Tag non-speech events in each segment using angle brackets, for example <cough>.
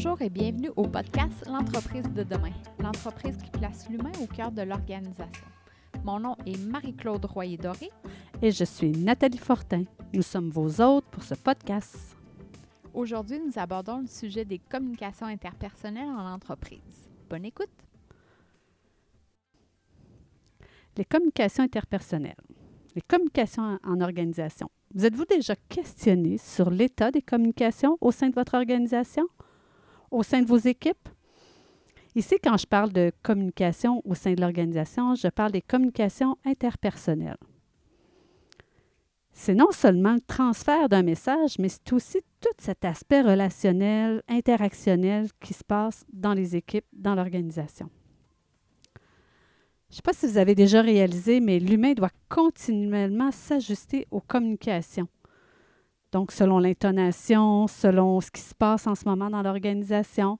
Bonjour et bienvenue au podcast L'entreprise de demain, l'entreprise qui place l'humain au cœur de l'organisation. Mon nom est Marie-Claude Royer-Doré. Et je suis Nathalie Fortin. Nous sommes vos hôtes pour ce podcast. Aujourd'hui, nous abordons le sujet des communications interpersonnelles en entreprise. Bonne écoute! Les communications interpersonnelles. Les communications en, organisation. Vous êtes-vous déjà questionné sur l'état des communications au sein de votre organisation, au sein de vos équipes? Ici, quand je parle de communication au sein de l'organisation, je parle des communications interpersonnelles. C'est non seulement le transfert d'un message, mais c'est aussi tout cet aspect relationnel, interactionnel qui se passe dans les équipes, dans l'organisation. Je ne sais pas si vous avez déjà réalisé, mais l'humain doit continuellement s'ajuster aux communications. Donc, selon l'intonation, selon ce qui se passe en ce moment dans l'organisation,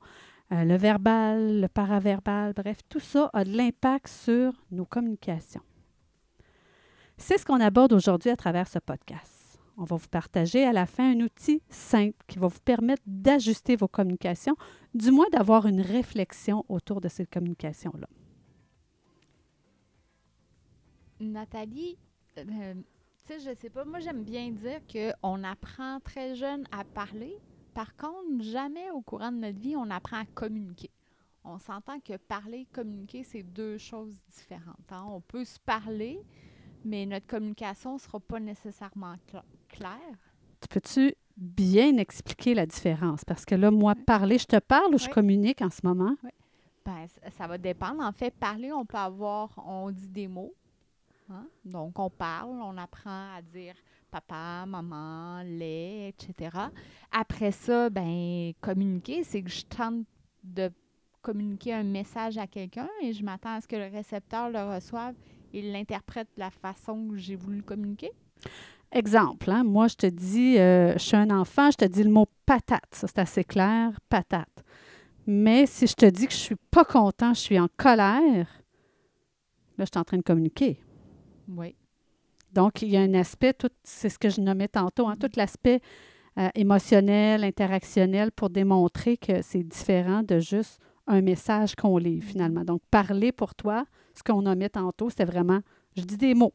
euh, le verbal, le paraverbal, bref, tout ça a de l'impact sur nos communications. C'est ce qu'on aborde aujourd'hui à travers ce podcast. On va vous partager à la fin un outil simple qui va vous permettre d'ajuster vos communications, du moins d'avoir une réflexion autour de ces communications-là. Nathalie, euh, sais, je sais pas, moi j'aime bien dire qu'on apprend très jeune à parler. Par contre, jamais au courant de notre vie, on apprend à communiquer. On s'entend que parler et communiquer, c'est deux choses différentes. hein. On peut se parler, mais notre communication ne sera pas nécessairement cla- claire. Tu peux-tu bien expliquer la différence? Parce que là, moi, parler, je te parle ou je Oui. communique en ce moment? Ben, c- ça va dépendre. En fait, parler, on peut avoir, on dit des mots. Hein? Donc, on parle, on apprend à dire papa, maman, lait, etc. Après ça, ben, communiquer, c'est que je tente de communiquer un message à quelqu'un et je m'attends à ce que le récepteur le reçoive et l'interprète de la façon que j'ai voulu communiquer. Exemple, hein, moi, je te dis, euh, je suis un enfant, je te dis le mot patate. Ça, c'est assez clair, patate. Mais si je te dis que je suis pas content, je suis en colère, là, je suis en train de communiquer. Oui. Donc, il y a un aspect, tout, c'est ce que je nommais tantôt, hein, tout l'aspect euh, émotionnel, interactionnel pour démontrer que c'est différent de juste un message qu'on lit finalement. Donc, parler pour toi, ce qu'on nommait tantôt, c'était vraiment, je dis des mots.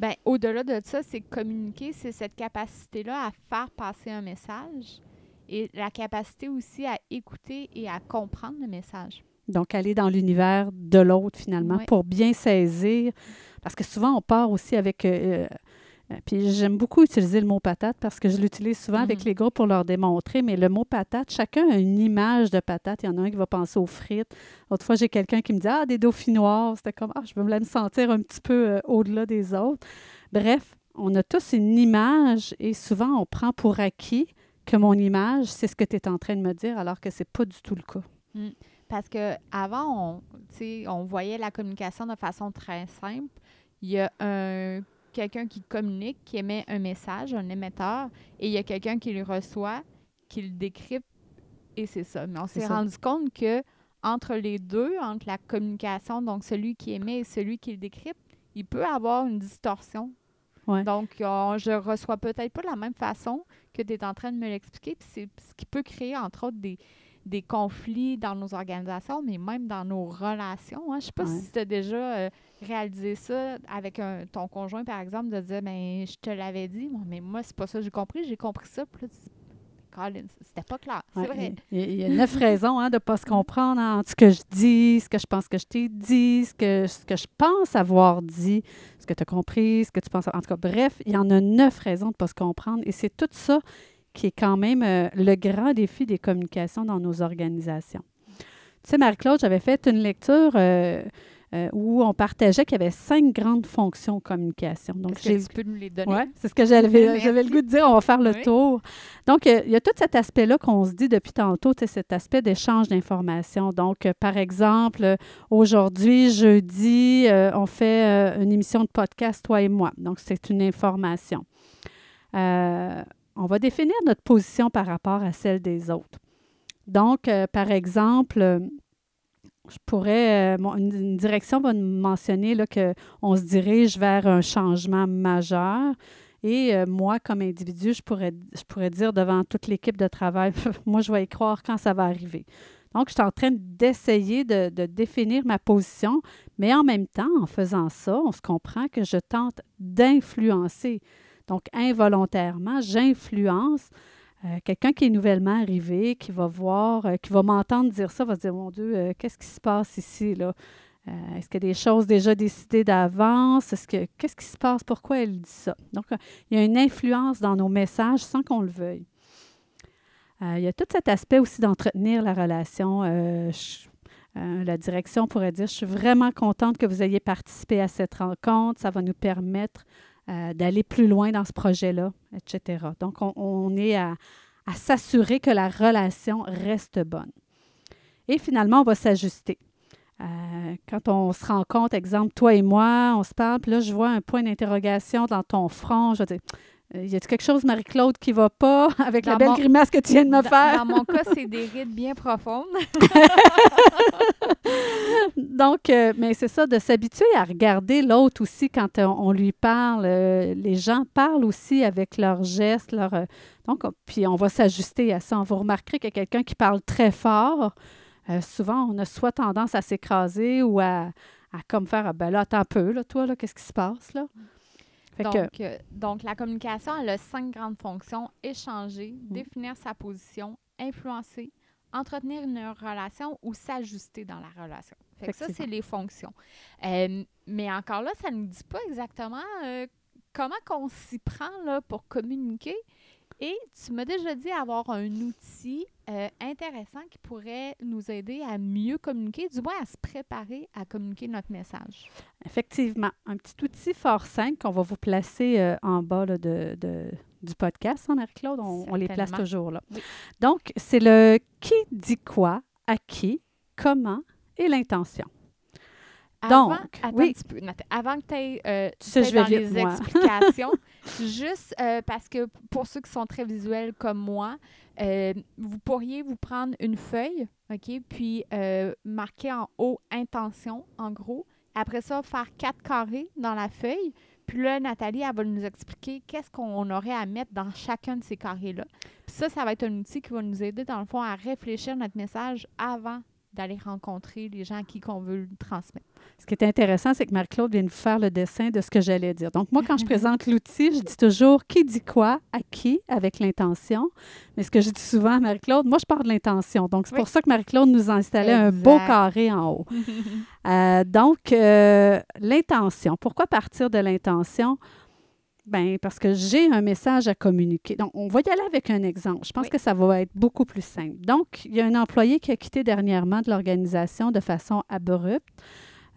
Ben, au-delà de ça, c'est que communiquer, c'est cette capacité-là à faire passer un message et la capacité aussi à écouter et à comprendre le message. Donc, aller dans l'univers de l'autre, finalement, pour bien saisir. Parce que souvent, on part aussi avec. euh, euh, puis j'aime beaucoup utiliser le mot patate parce que je l'utilise souvent avec Mhm. les groupes pour leur démontrer. Mais le mot patate, chacun a une image de patate. Il y en a un qui va penser aux frites. L'autre fois, j'ai quelqu'un qui me dit Ah, des dauphinoirs. C'était comme Ah, je veux me sentir un petit peu euh, au-delà des autres. Bref, on a tous une image et souvent, on prend pour acquis que mon image, c'est ce que tu es en train de me dire, alors que c'est pas du tout le cas. Parce que avant, on, on voyait la communication de façon très simple. Il y a un quelqu'un qui communique, qui émet un message, un émetteur, et il y a quelqu'un qui le reçoit, qui le décrypte, et c'est ça. Mais on s'est rendu compte que entre les deux, entre la communication, donc celui qui émet et celui qui le décrypte, il peut avoir une distorsion. Ouais. Donc, euh, je reçois peut-être pas de la même façon que tu es en train de me l'expliquer. Puis c'est ce qui peut créer, entre autres, des, des conflits dans nos organisations, mais même dans nos relations. hein. Je sais pas Ouais. si tu as déjà euh, réalisé ça avec un- ton conjoint, par exemple, de dire ben je te l'avais dit, mais moi, c'est pas ça j'ai compris, j'ai compris ça. Puis là, tu c'était pas clair. C'est Ouais, vrai. Il y a- neuf <laughs> raisons hein, de ne pas se comprendre entre ce que je dis, ce que je pense que je t'ai dit, ce que, ce que je pense avoir dit, ce que tu as compris, ce que tu penses. En tout cas, bref, il y en a neuf raisons de ne pas se comprendre. Et c'est tout ça qui est quand même euh, le grand défi des communications dans nos organisations. Tu sais, Marie-Claude, j'avais fait une lecture euh, euh, où on partageait qu'il y avait cinq grandes fonctions communication. Donc, j'ai tu peux nous les donner? oui, c'est ce que j'avais, <laughs> j'avais le goût de dire. On va faire le Oui. tour. Donc, il y a tout cet aspect-là qu'on se dit depuis tantôt, cet aspect d'échange d'informations. Donc, par exemple, aujourd'hui, jeudi, on fait une émission de podcast, toi et moi. Donc, c'est une information. Euh, on va définir notre position par rapport à celle des autres. Donc, euh, par exemple, euh, je pourrais, euh, une, direction va nous mentionner qu'on se dirige vers un changement majeur. Et moi, comme individu, je pourrais, dire devant toute l'équipe de travail, <laughs> moi, je vais y croire quand ça va arriver. Donc, je suis en train d'essayer de, de, définir ma position, mais en même temps, en faisant ça, on se comprend que je tente d'influencer. Donc, involontairement, j'influence euh, quelqu'un qui est nouvellement arrivé, qui va voir, euh, qui va m'entendre dire ça, va se dire, mon Dieu, euh, qu'est-ce qui se passe ici, là? Est-ce qu'il y a des choses déjà décidées d'avance? Est-ce que qu'est-ce qui se passe? Pourquoi elle dit ça? Donc, il y a une influence dans nos messages sans qu'on le veuille. il y a tout cet aspect aussi d'entretenir la relation. la direction pourrait dire, je suis vraiment contente que vous ayez participé à cette rencontre. Ça va nous permettre euh, d'aller plus loin dans ce projet-là, etc. Donc, on, est à, s'assurer que la relation reste bonne. Et finalement, on va s'ajuster. Euh, quand on se rend compte, exemple, toi et moi, on se parle, puis là, je vois un point d'interrogation dans ton front, je vais dire, euh, y a-t-il quelque chose, Marie-Claude, qui va pas <laughs> avec la belle grimace que tu viens de me faire? Dans mon cas, c'est des rides bien profondes. <laughs> Donc, euh, mais c'est ça, de s'habituer à regarder l'autre aussi quand on, lui parle. Euh, les gens parlent aussi avec leurs gestes. Leur, donc, puis on va s'ajuster à ça. Vous remarquerez qu'il y a quelqu'un qui parle très fort. souvent, on a soit tendance à s'écraser ou à, à comme faire, ah, ben là, attends un peu, là, toi, là, qu'est-ce qui se passe, là? Donc, euh, donc, la communication, elle a cinq grandes fonctions. Échanger, mm. définir sa position, influencer, entretenir une relation ou s'ajuster dans la relation. Fait que ça, c'est les fonctions. Euh, mais encore là, ça ne nous dit pas exactement euh, comment qu'on s'y prend là, pour communiquer. Et tu m'as déjà dit avoir un outil euh, intéressant qui pourrait nous aider à mieux communiquer, du moins à se préparer à communiquer notre message. Effectivement. Un petit outil fort simple qu'on va vous placer euh, en bas de, du podcast, hein, Marie-Claude? On, les place toujours là. Donc, c'est le qui dit quoi, à qui, comment et l'intention. Donc, attends oui. un petit peu. avant que tu aies, euh, dans les explications, <laughs> juste euh, parce que pour ceux qui sont très visuels comme moi, euh, vous pourriez vous prendre une feuille, OK, puis marquer en haut intention, en gros. Après ça, faire quatre carrés dans la feuille. Puis là, Nathalie, elle va nous expliquer qu'est-ce qu'on aurait à mettre dans chacun de ces carrés-là. Puis ça, ça va être un outil qui va nous aider, dans le fond, à réfléchir notre message avant d'aller rencontrer les gens à qui qu'on veut le transmettre. Ce qui est intéressant, c'est que Marie-Claude vient de faire le dessin de ce que j'allais dire. Donc, moi, quand je <laughs> présente l'outil, je dis toujours qui dit quoi, à qui, avec l'intention. Mais ce que je dis souvent à Marie-Claude, moi, je parle de l'intention. Donc, c'est pour ça que Marie-Claude nous a installé un beau carré en haut. <laughs> Euh, donc, euh, l'intention. Pourquoi partir de l'intention? Bien, parce que j'ai un message à communiquer. Donc, on va y aller avec un exemple. Je pense que ça va être beaucoup plus simple. Donc, il y a un employé qui a quitté dernièrement de l'organisation de façon abrupte.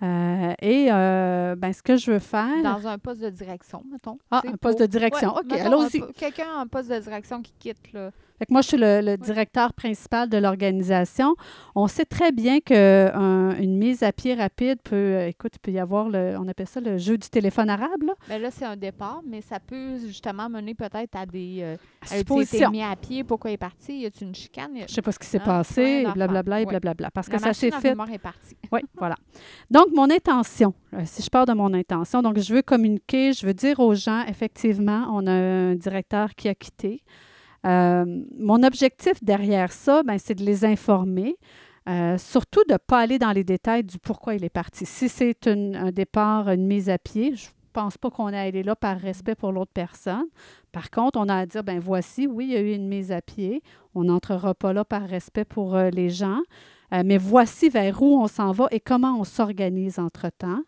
Euh, et euh, ben, ce que je veux faire. Dans un poste de direction, mettons. Ah, un poste de direction. OK, allons-y. Quelqu'un en poste de direction qui quitte, là. Fait moi, je suis le, directeur principal de l'organisation. On sait très bien qu'une mise à pied rapide peut, euh, écoute, il peut y avoir, le, on appelle ça le jeu du téléphone arabe. Là, Bien, là c'est un départ, mais ça peut justement mener peut-être à des... Euh, à mis à pied, pourquoi il est parti? Y a une chicane? Je ne sais pas ce qui s'est passé, blablabla, et blablabla. Parce que ça s'est fait... est partie. <laughs> oui, <laughs> voilà. Donc, mon intention, euh, si je pars de mon intention, donc je veux communiquer, je veux dire aux gens, effectivement, on a un directeur qui a quitté. Euh, mon objectif derrière ça, ben, c'est de les informer. Euh, surtout de ne pas aller dans les détails du pourquoi il est parti. Si c'est un départ, une mise à pied, je ne pense pas qu'on ait allé là par respect pour l'autre personne. Par contre, on a à dire, ben voici, oui, il y a eu une mise à pied. On n'entrera pas là par respect pour euh, les gens. mais voici vers où on s'en va et comment on s'organise entre-temps.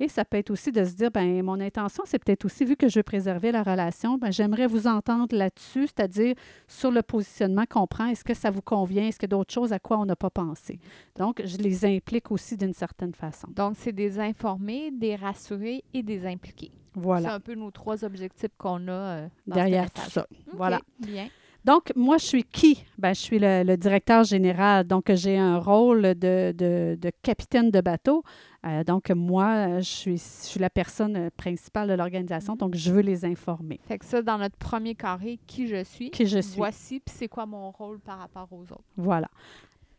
Et ça peut être aussi de se dire, ben mon intention, c'est peut-être aussi, vu que je veux préserver la relation, ben j'aimerais vous entendre là-dessus, c'est-à-dire sur le positionnement qu'on prend. Est-ce que ça vous convient? Est-ce qu'il y a d'autres choses à quoi on n'a pas pensé? Donc, je les implique aussi d'une certaine façon. Donc, c'est des informer, des rassurer et des impliquer. Voilà. C'est un peu nos trois objectifs qu'on a euh, derrière tout ça. voilà. Bien. Donc, moi, je suis qui? Ben, je suis le, directeur général. Donc, j'ai un rôle de, de, capitaine de bateau. Euh, donc, moi, je suis, je suis la personne principale de l'organisation. Donc, je veux les informer. Fait que ça, dans notre premier carré, qui je suis. Qui je suis. Voici, puis c'est quoi mon rôle par rapport aux autres. Voilà.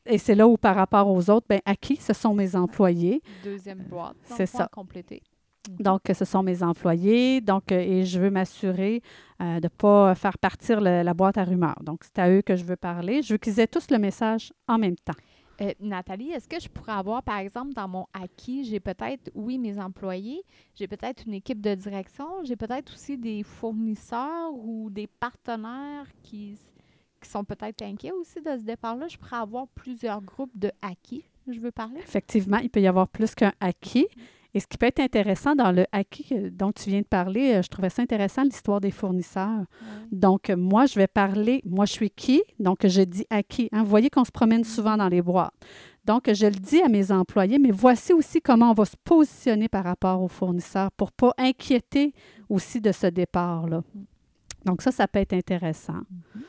Et c'est là où, par rapport aux autres, ben, à qui? Ce sont mes employés. Deuxième boîte. C'est ça. Compléter. Donc, ce sont mes employés. Donc, euh, et je veux m'assurer euh, de ne pas faire partir le- la boîte à rumeurs. Donc, c'est à eux que je veux parler. Je veux qu'ils aient tous le message en même temps. Euh, Nathalie, est-ce que je pourrais avoir, par exemple, dans mon acquis, j'ai peut-être, oui, mes employés, j'ai peut-être une équipe de direction, j'ai peut-être aussi des fournisseurs ou des partenaires qui, qui sont peut-être inquiets aussi de ce départ-là? Je pourrais avoir plusieurs groupes de acquis, je veux parler. Effectivement, il peut y avoir plus qu'un acquis. Et ce qui peut être intéressant dans le acquis que- dont tu viens de parler, euh, je trouvais ça intéressant, l'histoire des fournisseurs. Donc, euh, moi, je vais parler, moi, je suis qui? Donc, je dis à qui? Hein? Vous voyez qu'on se promène souvent dans les boîtes. Donc, je le dis à mes employés, mais voici aussi comment on va se positionner par rapport aux fournisseurs pour ne pas inquiéter aussi de ce départ-là. Donc, ça, ça peut être intéressant. Mhm.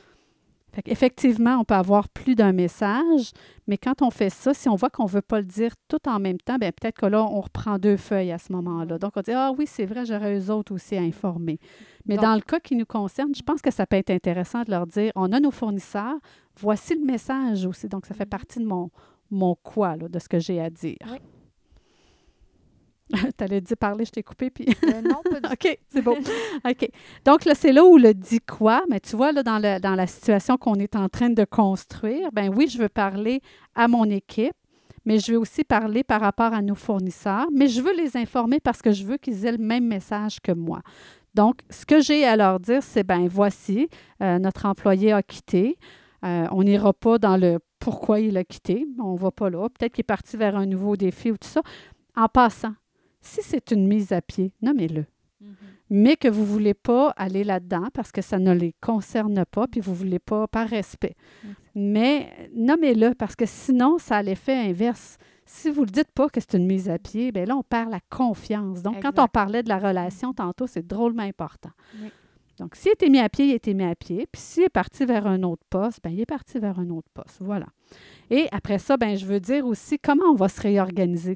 Fait Effectivement, on peut avoir plus d'un message, mais quand on fait ça, si on voit qu'on ne veut pas le dire tout en même temps, bien, peut-être que là, on reprend deux feuilles à ce moment-là. Donc, on dit Ah oui, c'est vrai, j'aurais eux autres aussi à informer. Mais Donc- dans le cas qui nous concerne, je pense que ça peut être intéressant de leur dire on a nos fournisseurs, voici le message aussi. Donc, ça fait Mhm. partie de mon, mon quoi, là, de ce que j'ai à dire. Oui. <laughs> tu allais dire parler, je t'ai coupé, puis. Euh, non, pas du <laughs> OK, c'est beau. <laughs> OK. Donc, là, c'est là où le dit quoi? Mais tu vois, là, dans, le- dans la situation qu'on est en train de construire, ben oui, je veux parler à mon équipe, mais je veux aussi parler par rapport à nos fournisseurs, mais je veux les informer parce que je veux qu'ils aient le même message que moi. Donc, ce que j'ai à leur dire, c'est ben voici, euh, notre employé a quitté. Euh, on n'ira pas dans le pourquoi il a quitté. On ne va pas là. Peut-être qu'il est parti vers un nouveau défi ou tout ça. En passant, si c'est une mise à pied, nommez-le Mhm. mais que vous ne voulez pas aller là-dedans parce que ça ne les concerne pas, puis vous ne voulez pas par respect. Mais nommez-le parce que sinon, ça a l'effet inverse. Si vous ne le dites pas que c'est une mise à pied, bien là, on perd la confiance. Donc, quand on parlait de la relation tantôt, c'est drôlement important. Oui. Donc, s'il était mis à pied, il était mis à pied. Puis s'il est parti vers un autre poste, bien, il est parti vers un autre poste. Voilà. Et après ça, ben, je veux dire aussi comment on va se réorganiser.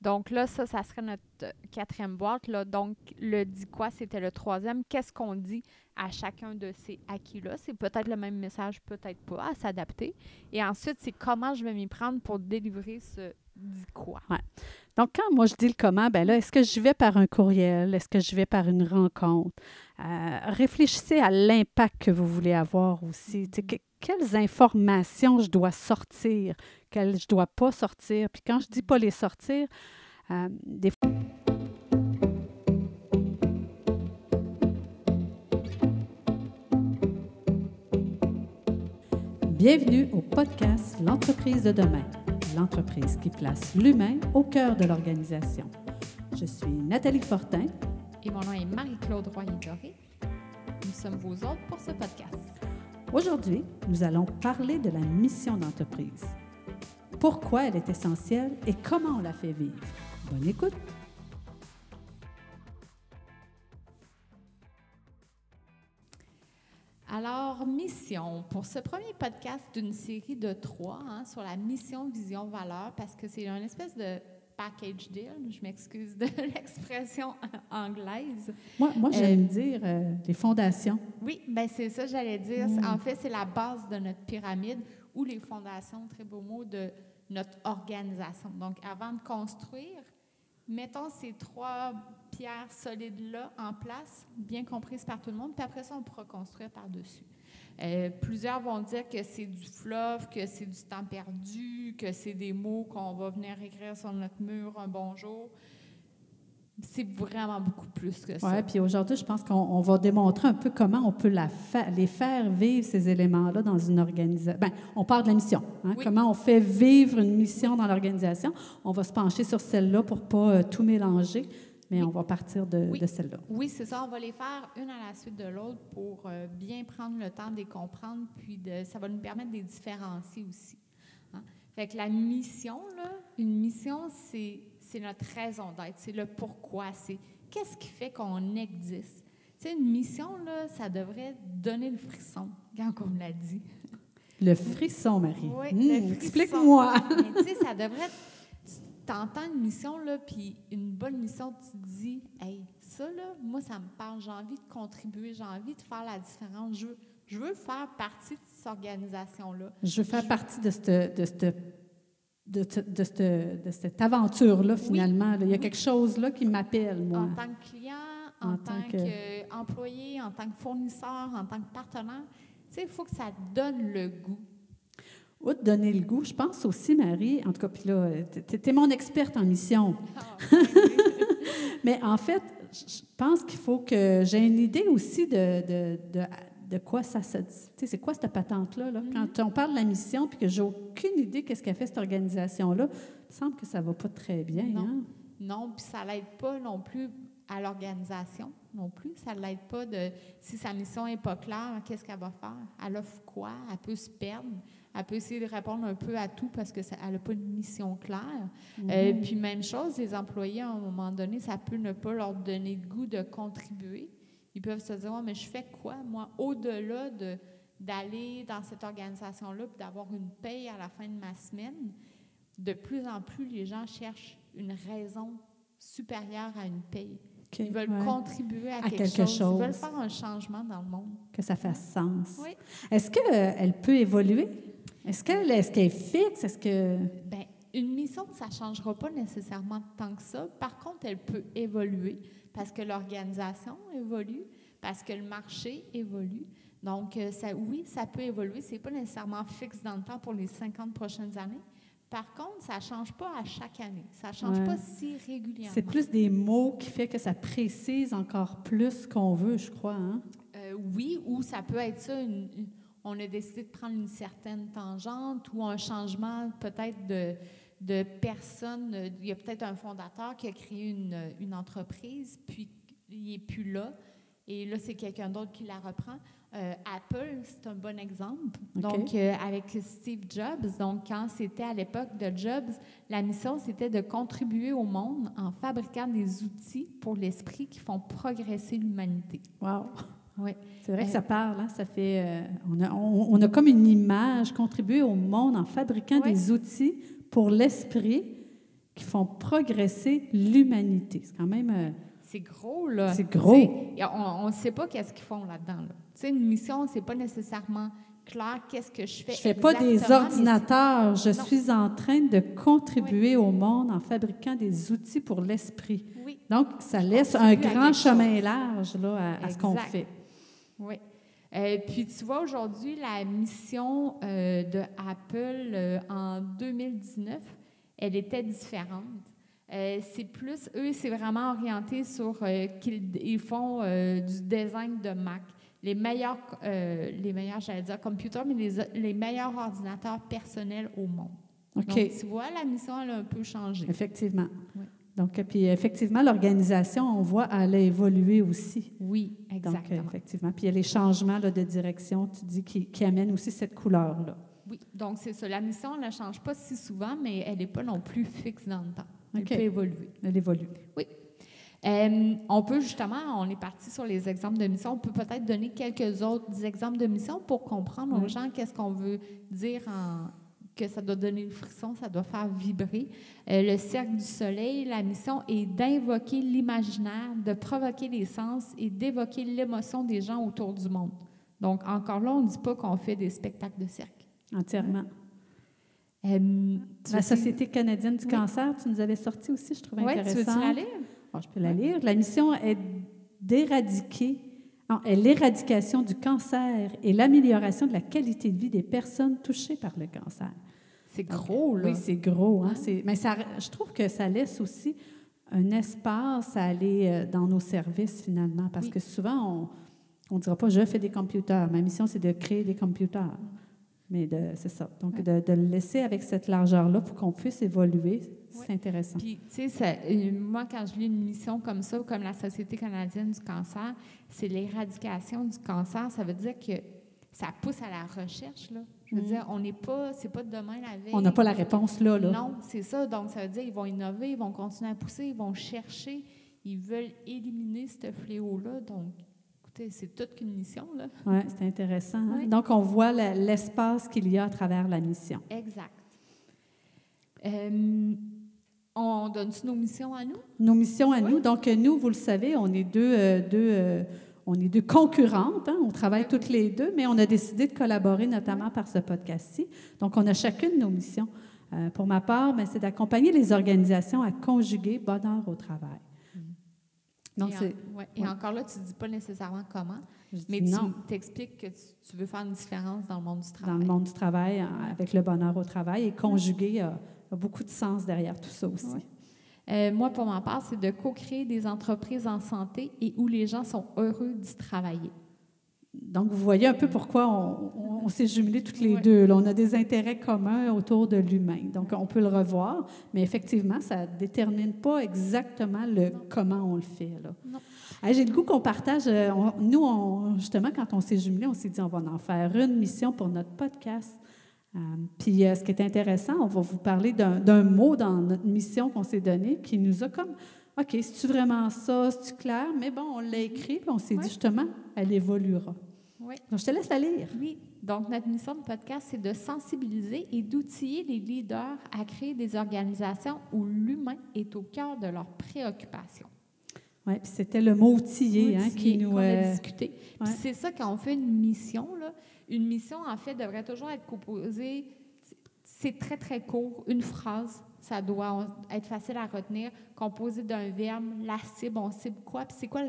Donc là, ça, ça serait notre euh, quatrième boîte. Donc, le dit quoi, c'était le troisième. Qu'est-ce qu'on dit à chacun de ces acquis-là? C'est peut-être le même message, peut-être pas, à s'adapter. Et ensuite, c'est comment je vais m'y prendre pour délivrer ce dit quoi? Donc, quand moi je dis le comment, ben là, est-ce que je vais par un courriel? Est-ce que je vais par une rencontre? Euh, réfléchissez à l'impact que vous voulez avoir aussi. Quelles informations je dois sortir, quelles je dois pas sortir. Puis quand je dis pas les sortir, euh, des fois. Bienvenue au podcast L'entreprise de demain, l'entreprise qui place l'humain au cœur de l'organisation. Je suis Nathalie Fortin. Et mon nom est Marie-Claude Royer-Doré. Nous sommes vos hôtes pour ce podcast. Aujourd'hui, nous allons parler de la mission d'entreprise. Pourquoi elle est essentielle et comment on la fait vivre. Bonne écoute. Alors, mission. Pour ce premier podcast d'une série de trois hein, sur la mission, vision, valeur, parce que c'est une espèce de package deal, je m'excuse de <laughs> l'expression anglaise. Moi, moi Euh, j'aime dire euh, les fondations. Oui, ben c'est ça, j'allais dire. Mm. En fait, c'est la base de notre pyramide ou les fondations, très beau mot, de notre organisation. Donc, avant de construire, mettons ces trois pierres solides-là en place, bien comprises par tout le monde, puis après ça, on pourra construire par-dessus. Euh, plusieurs vont dire que c'est du fluff, que c'est du temps perdu, que c'est des mots qu'on va venir écrire sur notre mur un bonjour. C'est vraiment beaucoup plus que ça. Oui, puis aujourd'hui, je pense qu'on on va démontrer un peu comment on peut la fa- les faire vivre, ces éléments-là, dans une organisation. Bien, on parle de la mission. hein, Oui. Comment on fait vivre une mission dans l'organisation? On va se pencher sur celle-là pour ne pas euh, tout mélanger, mais Oui. on va partir de, Oui. de celle-là. Oui, c'est ça. On va les faire une à la suite de l'autre pour euh, bien prendre le temps de les comprendre, puis de, ça va nous permettre de les différencier aussi. hein. Fait que la mission, là, une mission, c'est, c'est notre raison d'être, c'est le pourquoi, c'est qu'est-ce qui fait qu'on existe. Tu sais, une mission, là, ça devrait donner le frisson, quand on l'a dit. Le frisson, Marie. Oui, Hmm. Explique-moi. <laughs> Tu sais, ça devrait tu T'entends une mission, là, puis une bonne mission, tu te dis, hey, ça, là, moi, ça me parle, j'ai envie de contribuer, j'ai envie de faire la différence, je veux, je veux faire partie de cette organisation-là. Je veux faire partie de cette, de cette de, ce- de cette, de cette aventure-là, finalement. là. Il y a Oui. quelque chose là qui m'appelle, moi. En tant que client, en, En tant, tant que- qu'employé, en tant que fournisseur, en tant que partenaire, tu sais, il faut que ça donne le goût. Outre donner le goût, je pense aussi, Marie, en tout cas, puis là, tu es mon experte en mission. <laughs> Mais en fait, je je pense qu'il faut que j'ai une idée aussi de, de, de, de quoi ça se... Tu sais, c'est quoi cette patente-là? Là? Quand on parle de la mission puis que j'ai aucune idée qu'est-ce qu'a fait cette organisation-là, il me semble que ça va pas très bien. Non. hein? Non, puis ça l'aide pas non plus à l'organisation non plus. Ça l'aide pas de si sa mission n'est pas claire, qu'est-ce qu'elle va faire? Elle offre quoi? Elle peut se perdre. Elle peut essayer de répondre un peu à tout parce qu'elle n'a pas une mission claire. Euh, puis même chose, les employés, à un moment donné, ça peut ne pas leur donner le goût de contribuer. Ils peuvent se dire, Ouais, mais je fais quoi, moi, au-delà de d'aller dans cette organisation-là puis d'avoir une paye à la fin de ma semaine. De plus en plus, les gens cherchent une raison supérieure à une paye. Ils veulent ouais. contribuer à, À quelque, quelque chose. Ils veulent faire un changement dans le monde. Que ça fasse sens. Oui. Est-ce qu'elle peut évoluer? Est-ce qu'elle est, qu'elle est fixe? Est-ce que... Ben, une mission, ça ne changera pas nécessairement tant que ça. Par contre, elle peut évoluer parce que l'organisation évolue, parce que le marché évolue. Donc, euh, ça, oui, ça peut évoluer. Ce n'est pas nécessairement fixe dans le temps pour les 50 prochaines années. Par contre, ça ne change pas à chaque année. Ça ne change Ouais. pas si régulièrement. C'est plus des mots qui fait que ça précise encore plus ce qu'on veut, je crois. Hein? Euh, oui, ou ça peut être ça, une- une- on a décidé de prendre une certaine tangente ou un changement peut-être de, de personne. Euh, Il y a peut-être un fondateur qui a créé une, une entreprise, puis il n'est plus là. Et là, c'est quelqu'un d'autre qui la reprend. Euh, Apple, c'est un bon exemple. Donc, euh, avec Steve Jobs, donc quand c'était à l'époque de Jobs, la mission, c'était de contribuer au monde en fabriquant des outils pour l'esprit qui font progresser l'humanité. Wow! Oui. C'est vrai que Euh, ça parle, hein? ça fait... euh, on, a, on- on a comme une image, contribuer au monde en fabriquant des outils pour l'esprit qui font progresser l'humanité. C'est quand même... euh, C'est gros, là. C'est gros. On ne sait pas qu'est-ce qu'ils font là-dedans. Là. Tu sais, une mission, c'est pas nécessairement clair qu'est-ce que je fais. je fais pas des ordinateurs, je Non. suis en train de contribuer au monde en fabriquant des outils pour l'esprit. Oui, Donc, ça laisse un grand chemin chose. large là, à, à ce qu'on fait. oui. Euh, puis tu vois, aujourd'hui, la mission euh, de Apple euh, en 2019, elle était différente. Euh, c'est plus, eux, c'est vraiment orienté sur qu'ils ils font du design de Mac. Les meilleurs, les meilleurs, j'allais dire computers, mais les, les meilleurs ordinateurs personnels au monde. OK. Donc, tu vois, la mission, elle a un peu changé. Effectivement. Oui. Donc, euh, puis effectivement, l'organisation, on voit, elle a évolué aussi. Oui, Donc, euh, exactement. effectivement. Puis il y a les changements là, de direction, tu dis, qui, qui amènent aussi cette couleur-là. Oui, donc c'est ça. La mission, elle ne change pas si souvent, mais elle n'est pas non plus fixe dans le temps. Elle peut évoluer. Elle évolue. Euh, on peut justement, on est parti sur les exemples de mission, on peut peut-être donner quelques autres exemples de mission pour comprendre aux Oui. gens qu'est-ce qu'on veut dire en, que ça doit donner le frisson, ça doit faire vibrer. Euh, le cercle du soleil, la mission est d'invoquer l'imaginaire, de provoquer les sens et d'évoquer l'émotion des gens autour du monde. Donc, encore là, on ne dit pas qu'on fait des spectacles de cercle. Entièrement. Euh, tu La veux- Société canadienne du Oui. cancer, tu nous avais sorti aussi, je trouvais Ouais, tu veux-tu intéressant. la lire? Bon, je peux la lire. La mission est d'éradiquer, non, est l'éradication du cancer et l'amélioration de la qualité de vie des personnes touchées par le cancer. C'est gros, là. Oui, c'est gros. Hein? C'est- Mais ça, je trouve que ça laisse aussi un espace à aller euh, dans nos services, finalement, parce Oui. que souvent, on ne dira pas « je fais des computers ». Ma mission, c'est de créer des computers. Mais de- c'est ça. Donc, de, de le laisser avec cette largeur-là pour qu'on puisse évoluer, c'est intéressant. Puis, tu sais, ça- euh, moi, quand je lis une mission comme ça, comme la Société canadienne du cancer, c'est l'éradication du cancer. Ça veut dire que ça pousse à la recherche, là. Je veux Mhm. dire, on n'est pas, c'est pas demain la veille. On n'a pas la réponse là. là. Non, c'est ça. Donc, ça veut dire qu'ils vont innover, ils vont continuer à pousser, ils vont chercher, ils veulent éliminer ce fléau-là. Donc, écoutez, c'est toute qu'une mission, là. Oui, c'est intéressant. hein? Donc, on voit l'espace qu'il y a à travers la mission. Exact. Euh, on donne-tu nos missions à nous? Nos missions à Oui. nous. Donc, nous, vous le savez, on est deux, euh, deux, euh, on est deux concurrentes. hein. On travaille toutes les deux, mais on a décidé de collaborer, notamment par ce podcast-ci. Donc, on a chacune nos missions. Pour ma part, ben, c'est d'accompagner les organisations à conjuguer bonheur au travail. Donc, et, ouais, et encore là, tu ne dis pas nécessairement comment, mais tu t'expliques que tu, veux faire une différence dans le monde du travail. Dans le monde du travail, avec le bonheur au travail, et conjuguer a, beaucoup de sens derrière tout ça aussi. Euh, moi, pour ma part, c'est de co-créer des entreprises en santé et où les gens sont heureux d'y travailler. Donc, vous voyez un peu pourquoi on, s'est jumelés toutes les deux. Là, on a des intérêts communs autour de l'humain. Donc, on peut le revoir, mais effectivement, ça ne détermine pas exactement le comment on le fait. J'ai le goût qu'on partage. Euh, nous, on, justement, quand on s'est jumelés, on s'est dit on va en faire une mission pour notre podcast. Euh, puis, euh, ce qui est intéressant, on va vous parler d'un mot dans notre mission qu'on s'est donnée qui nous a comme OK, c'est-tu vraiment ça? C'est-tu clair? Mais bon, on l'a écrit, puis on s'est dit justement, elle évoluera. Oui. Donc, je te laisse la lire. Oui. Donc, notre mission de podcast, c'est de sensibiliser et d'outiller les leaders à créer des organisations où l'humain est au cœur de leurs préoccupations. Oui, puis c'était le mot outiller, hein, qui nous. a euh, discuté. Puis c'est ça, quand on fait une mission, là, une mission, en fait, devrait toujours être composée. C'est très, très court, une phrase ça doit être facile à retenir, composé d'un verbe, la cible, on cible quoi, puis c'est quoi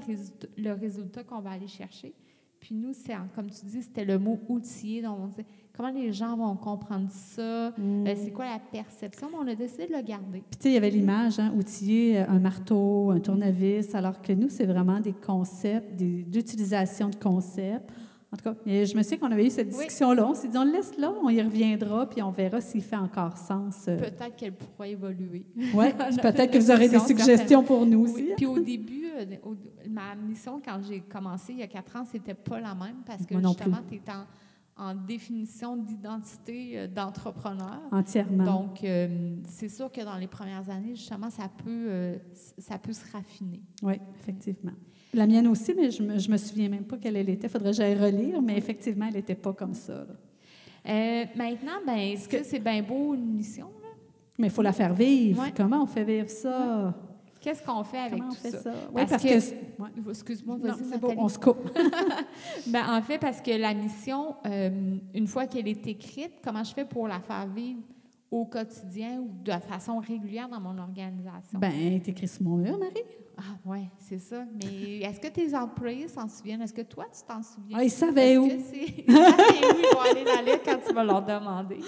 le résultat, qu'on va aller chercher? Puis nous, c'est comme tu dis, c'était le mot outiller. Donc on dit comment les gens vont comprendre ça, mm. euh, c'est quoi la perception? on a décidé de le garder. Puis tu sais, il y avait l'image, hein, outiller euh, un marteau, un tournevis, alors que nous, c'est vraiment des concepts, d'utilisation de concepts. En tout cas, je me souviens qu'on avait eu cette discussion-là. On s'est dit, on le laisse là, on y reviendra, puis on verra s'il fait encore sens. Euh. Peut-être qu'elle pourra évoluer. Oui, <laughs> peut-être que vous aurez des suggestions pour nous aussi. Puis au début, euh, ma mission, quand j'ai commencé il y a quatre ans, c'était pas la même parce que justement, tu es en, définition d'identité euh, d'entrepreneur. Entièrement. Donc, c'est sûr que dans les premières années, justement, ça peut, ça peut se raffiner. Oui, effectivement. La mienne aussi, mais je ne me, me, souviens même pas quelle elle était. Il faudrait que j'aille relire, mais effectivement, elle n'était pas comme ça. Euh, maintenant, ben, est-ce que c'est bien beau une mission? Là? Mais il faut la faire vivre. Comment on fait vivre ça? Qu'est-ce qu'on fait avec tout ça? ça? Oui, parce, que... Excuse-moi, vas-y, c'est bon, on se coupe. <laughs> ben, en fait, parce que la mission, euh, une fois qu'elle est écrite, comment je fais pour la faire vivre? Au quotidien ou de façon régulière dans mon organisation? Ben, t'écris sur mon mur, Marie. Ah, oui, c'est ça. Mais est-ce que tes employés s'en souviennent? Est-ce que toi, tu t'en souviens? Ah, ils savaient où? <laughs> Ils savaient où ils vont aller la lettre quand tu vas leur demander?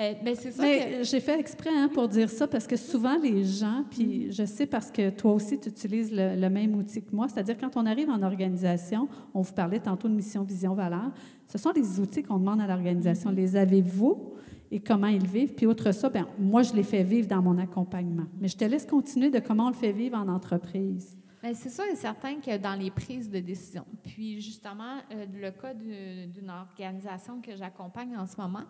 Euh, mais c'est ça mais J'ai fait exprès hein, pour dire ça parce que souvent, les gens, puis je sais parce que toi aussi, tu utilises le, même outil que moi, c'est-à-dire quand on arrive en organisation, on vous parlait tantôt de mission, vision, valeur, ce sont les outils qu'on demande à l'organisation. Les avez-vous? Et comment ils vivent. Puis outre ça, bien, moi, je les fais vivre dans mon accompagnement. Mais je te laisse continuer de comment on le fait vivre en entreprise. c'est sûr et certain que dans les prises de décision. Puis justement, euh, le cas d'une organisation que j'accompagne en ce moment,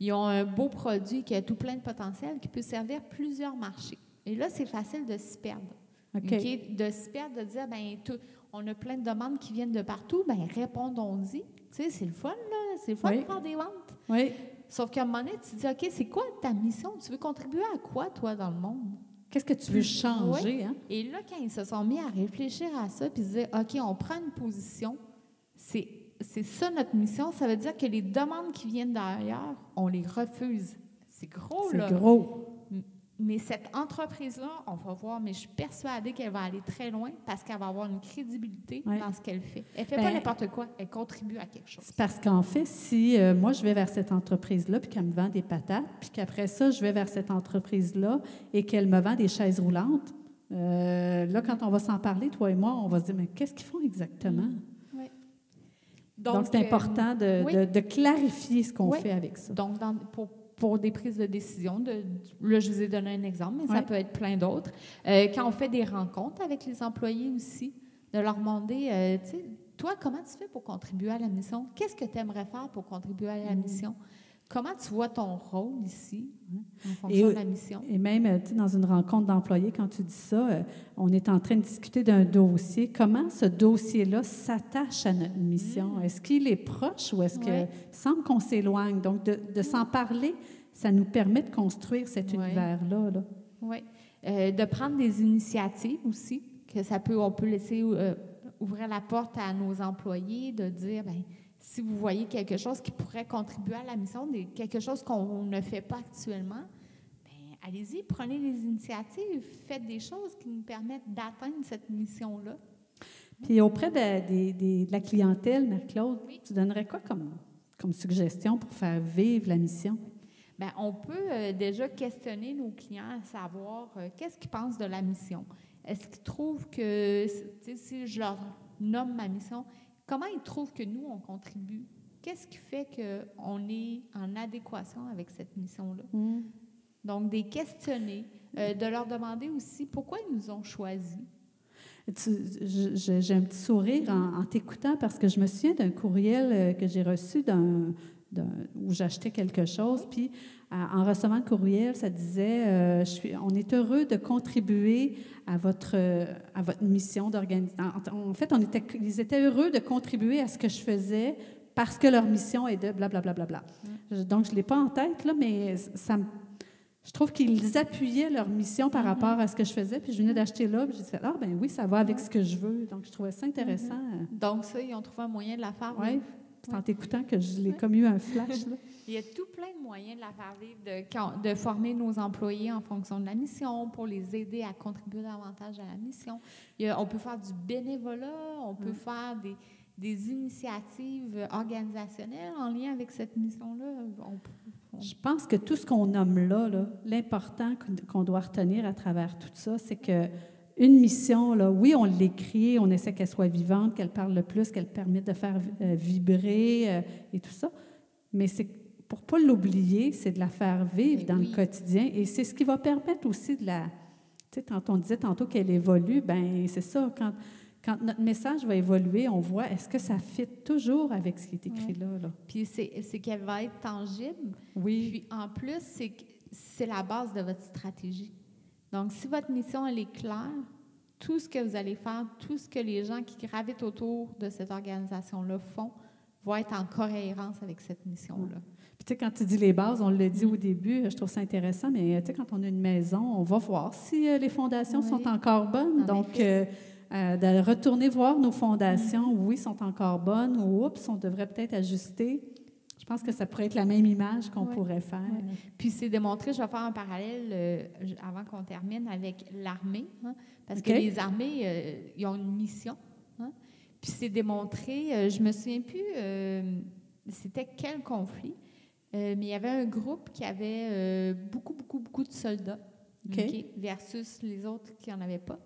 ils ont un beau produit qui a tout plein de potentiel qui peut servir plusieurs marchés. Et là, c'est facile de s'y perdre. De s'y perdre, de dire, ben, on a plein de demandes qui viennent de partout, ben répondons-y. Tu sais, c'est le fun, là. C'est le fun de faire des ventes. Oui. Sauf qu'à un moment donné, tu te dis, OK, c'est quoi ta mission? Tu veux contribuer à quoi, toi, dans le monde? Qu'est-ce que tu veux changer? Hein? Et là, quand ils se sont mis à réfléchir à ça, puis se dire, OK, on prend une position, c'est, c'est ça notre mission, ça veut dire que les demandes qui viennent d'ailleurs, on les refuse. C'est gros, là. C'est gros. Mais cette entreprise-là, on va voir, mais je suis persuadée qu'elle va aller très loin parce qu'elle va avoir une crédibilité dans ce qu'elle fait. Elle ne fait pas ben, n'importe quoi, elle contribue à quelque chose. Parce qu'en fait, si euh, moi je vais vers cette entreprise-là puis qu'elle me vend des patates, puis qu'après ça, je vais vers cette entreprise-là et qu'elle me vend des chaises roulantes, euh, là, quand on va s'en parler, toi et moi, on va se dire, mais qu'est-ce qu'ils font exactement? Mm. Oui. Donc, c'est important de, de, clarifier ce qu'on fait avec ça. Donc, dans, pour pour des prises de décision. De, là, je vous ai donné un exemple, mais ça peut être plein d'autres. Euh, quand on fait des rencontres avec les employés aussi, de leur demander, euh, tu sais, toi, comment tu fais pour contribuer à la mission? Qu'est-ce que tu aimerais faire pour contribuer à la mm. Comment tu vois ton rôle ici hein, en fonction de la mission? Et même euh, dans une rencontre d'employés, quand tu dis ça, on est en train de discuter d'un dossier. Comment ce dossier-là s'attache à notre mission? Mm. Est-ce qu'il est proche ou est-ce qu'il semble qu'on s'éloigne? Donc, de, de s'en parler, ça nous permet de construire cet univers-là. Là. Oui. Euh, de prendre des initiatives aussi, que ça peut, on peut laisser euh, ouvrir la porte à nos employés, de dire, ben si vous voyez quelque chose qui pourrait contribuer à la mission, quelque chose qu'on ne fait pas actuellement, allez-y, prenez les initiatives, faites des choses qui nous permettent d'atteindre cette mission-là. Puis auprès de, de la clientèle, Marie-Claude, tu donnerais quoi comme, comme suggestion pour faire vivre la mission? Bien, on peut euh, déjà questionner nos clients à savoir euh, qu'est-ce qu'ils pensent de la mission. Est-ce qu'ils trouvent que, si je leur nomme ma mission, comment ils trouvent que nous, on contribue? Qu'est-ce qui fait qu'on est en adéquation avec cette mission-là? Mm. Donc, des questionner, euh, de leur demander aussi pourquoi ils nous ont choisis. J'ai un petit sourire en, t'écoutant parce que je me souviens d'un courriel euh, que j'ai reçu d'un où j'achetais quelque chose, puis en recevant le courriel, ça disait euh, je suis, on est heureux de contribuer à votre, à votre mission d'organisation. En, fait, on était, ils étaient heureux de contribuer à ce que je faisais parce que leur mission est de blablabla. Bla, bla, bla, Donc, je ne l'ai pas en tête, là, mais ça me je trouve qu'ils appuyaient leur mission par mm-hmm. rapport à ce que je faisais. Puis je venais d'acheter là, puis j'ai fait, ah ben oui, ça va avec ce que je veux. Donc, je trouvais ça intéressant. Mm-hmm. Donc, ça, ils ont trouvé un moyen de la faire vivre. C'est en t'écoutant que je l'ai comme eu un flash. Là. <laughs> Il y a tout plein de moyens de la faire vivre, de, de, former nos employés en fonction de la mission, pour les aider à contribuer davantage à la mission. on peut faire du bénévolat, on peut faire des, des initiatives organisationnelles en lien avec cette mission-là. Je pense que tout ce qu'on nomme là, l'important qu'on doit retenir à travers tout ça, c'est que une mission, là, oui, on l'écrit, on essaie qu'elle soit vivante, qu'elle parle le plus, qu'elle permette de faire euh, vibrer euh, et tout ça, mais c'est pour pas l'oublier, c'est de la faire vivre dans le quotidien. Et c'est ce qui va permettre aussi de la... Tu sais, on disait tantôt qu'elle évolue, ben c'est ça, quand quand notre message va évoluer, on voit est-ce que ça fit toujours avec ce qui est écrit là, Puis c'est qu'elle va être tangible. Oui. Puis en plus, c'est c'est la base de votre stratégie. Donc, si votre mission elle est claire, tout ce que vous allez faire, tout ce que les gens qui gravitent autour de cette organisation-là font, va être en cohérence avec cette mission-là. Puis, tu sais, quand tu dis les bases, on l'a dit au début, je trouve ça intéressant, mais tu sais, quand on a une maison, on va voir si euh, les fondations sont encore bonnes. Donc, euh, de retourner voir nos fondations, oui, sont encore bonnes, ou oups, on devrait peut-être ajuster. Je pense que ça pourrait être la même image qu'on pourrait faire. Puis c'est démontré, je vais faire un parallèle euh, avant qu'on termine avec l'armée, hein, parce que les armées, euh, ils ont une mission. Hein. puis c'est démontré, je me souviens plus, c'était quel conflit, mais il y avait un groupe qui avait beaucoup, beaucoup, beaucoup de soldats, versus les autres qui n'en avaient pas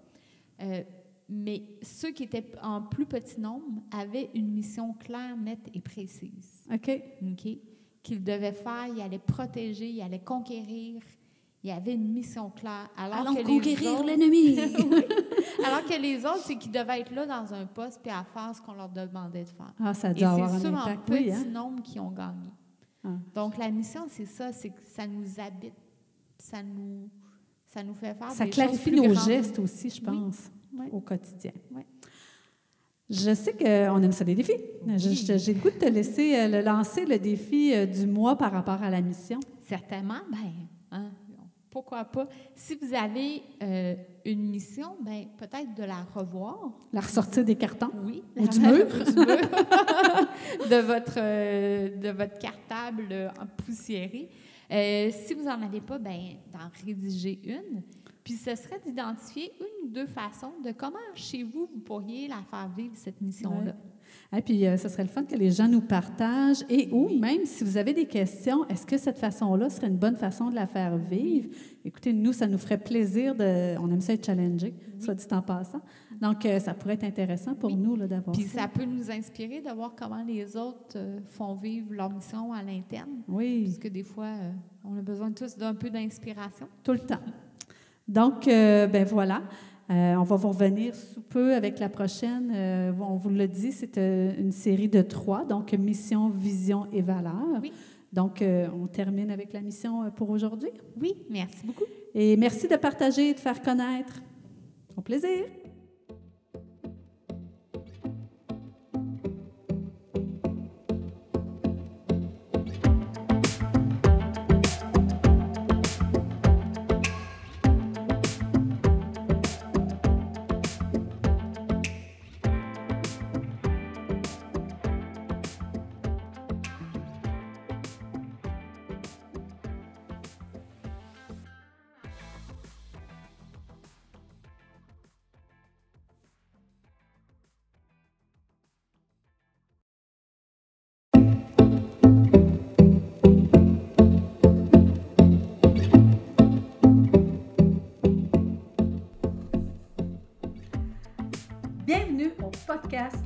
mais ceux qui étaient en plus petit nombre avaient une mission claire, nette et précise. OK. OK? Qu'ils devaient faire, ils allaient protéger, ils allaient conquérir. Il y avait une mission claire. Alors Allons que conquérir l'ennemi. <laughs> Alors que les autres, c'est qu'ils devaient être là dans un poste puis à faire ce qu'on leur demandait de faire. Ah, ça doit et c'est ceux en petit hein? nombre qui ont gagné. Ah. Donc, la mission, c'est ça, c'est que ça nous habite, ça nous, ça nous fait faire Ça clarifie nos gestes aussi, je pense au quotidien. Je sais qu'on aime ça des défis. J'ai le goût de te laisser euh, le lancer le défi euh, du mois par rapport à la mission. Certainement. Ben, hein, pourquoi pas? Si vous avez euh, une mission, ben, peut-être de la revoir. La ressortir des cartons? Oui. Ou du mur? <laughs> <laughs> de, votre, de votre cartable poussiéré. si vous n'en avez pas, ben, d'en rédiger une puis ce serait d'identifier une ou deux façons de comment chez vous, vous pourriez la faire vivre, cette mission-là. Et puis, euh, ce serait le fun que les gens nous partagent. Et ou même, si vous avez des questions, est-ce que cette façon-là serait une bonne façon de la faire vivre? Écoutez, nous, ça nous ferait plaisir de... On aime ça être challengé, soit dit en passant. Donc, euh, ça pourrait être intéressant pour nous d'avoir Puis ça. peut nous inspirer de voir comment les autres euh, font vivre leur mission à l'interne. Oui. Parce que des fois, on a besoin tous d'un peu d'inspiration. Tout le temps. Donc, euh, ben voilà. Euh, on va vous revenir sous peu avec la prochaine. Euh, on vous le dit, c'est une série de trois, donc mission, vision et valeur. Oui. Donc, on termine avec la mission pour aujourd'hui. Oui, merci beaucoup. Et merci de partager et de faire connaître. Au plaisir.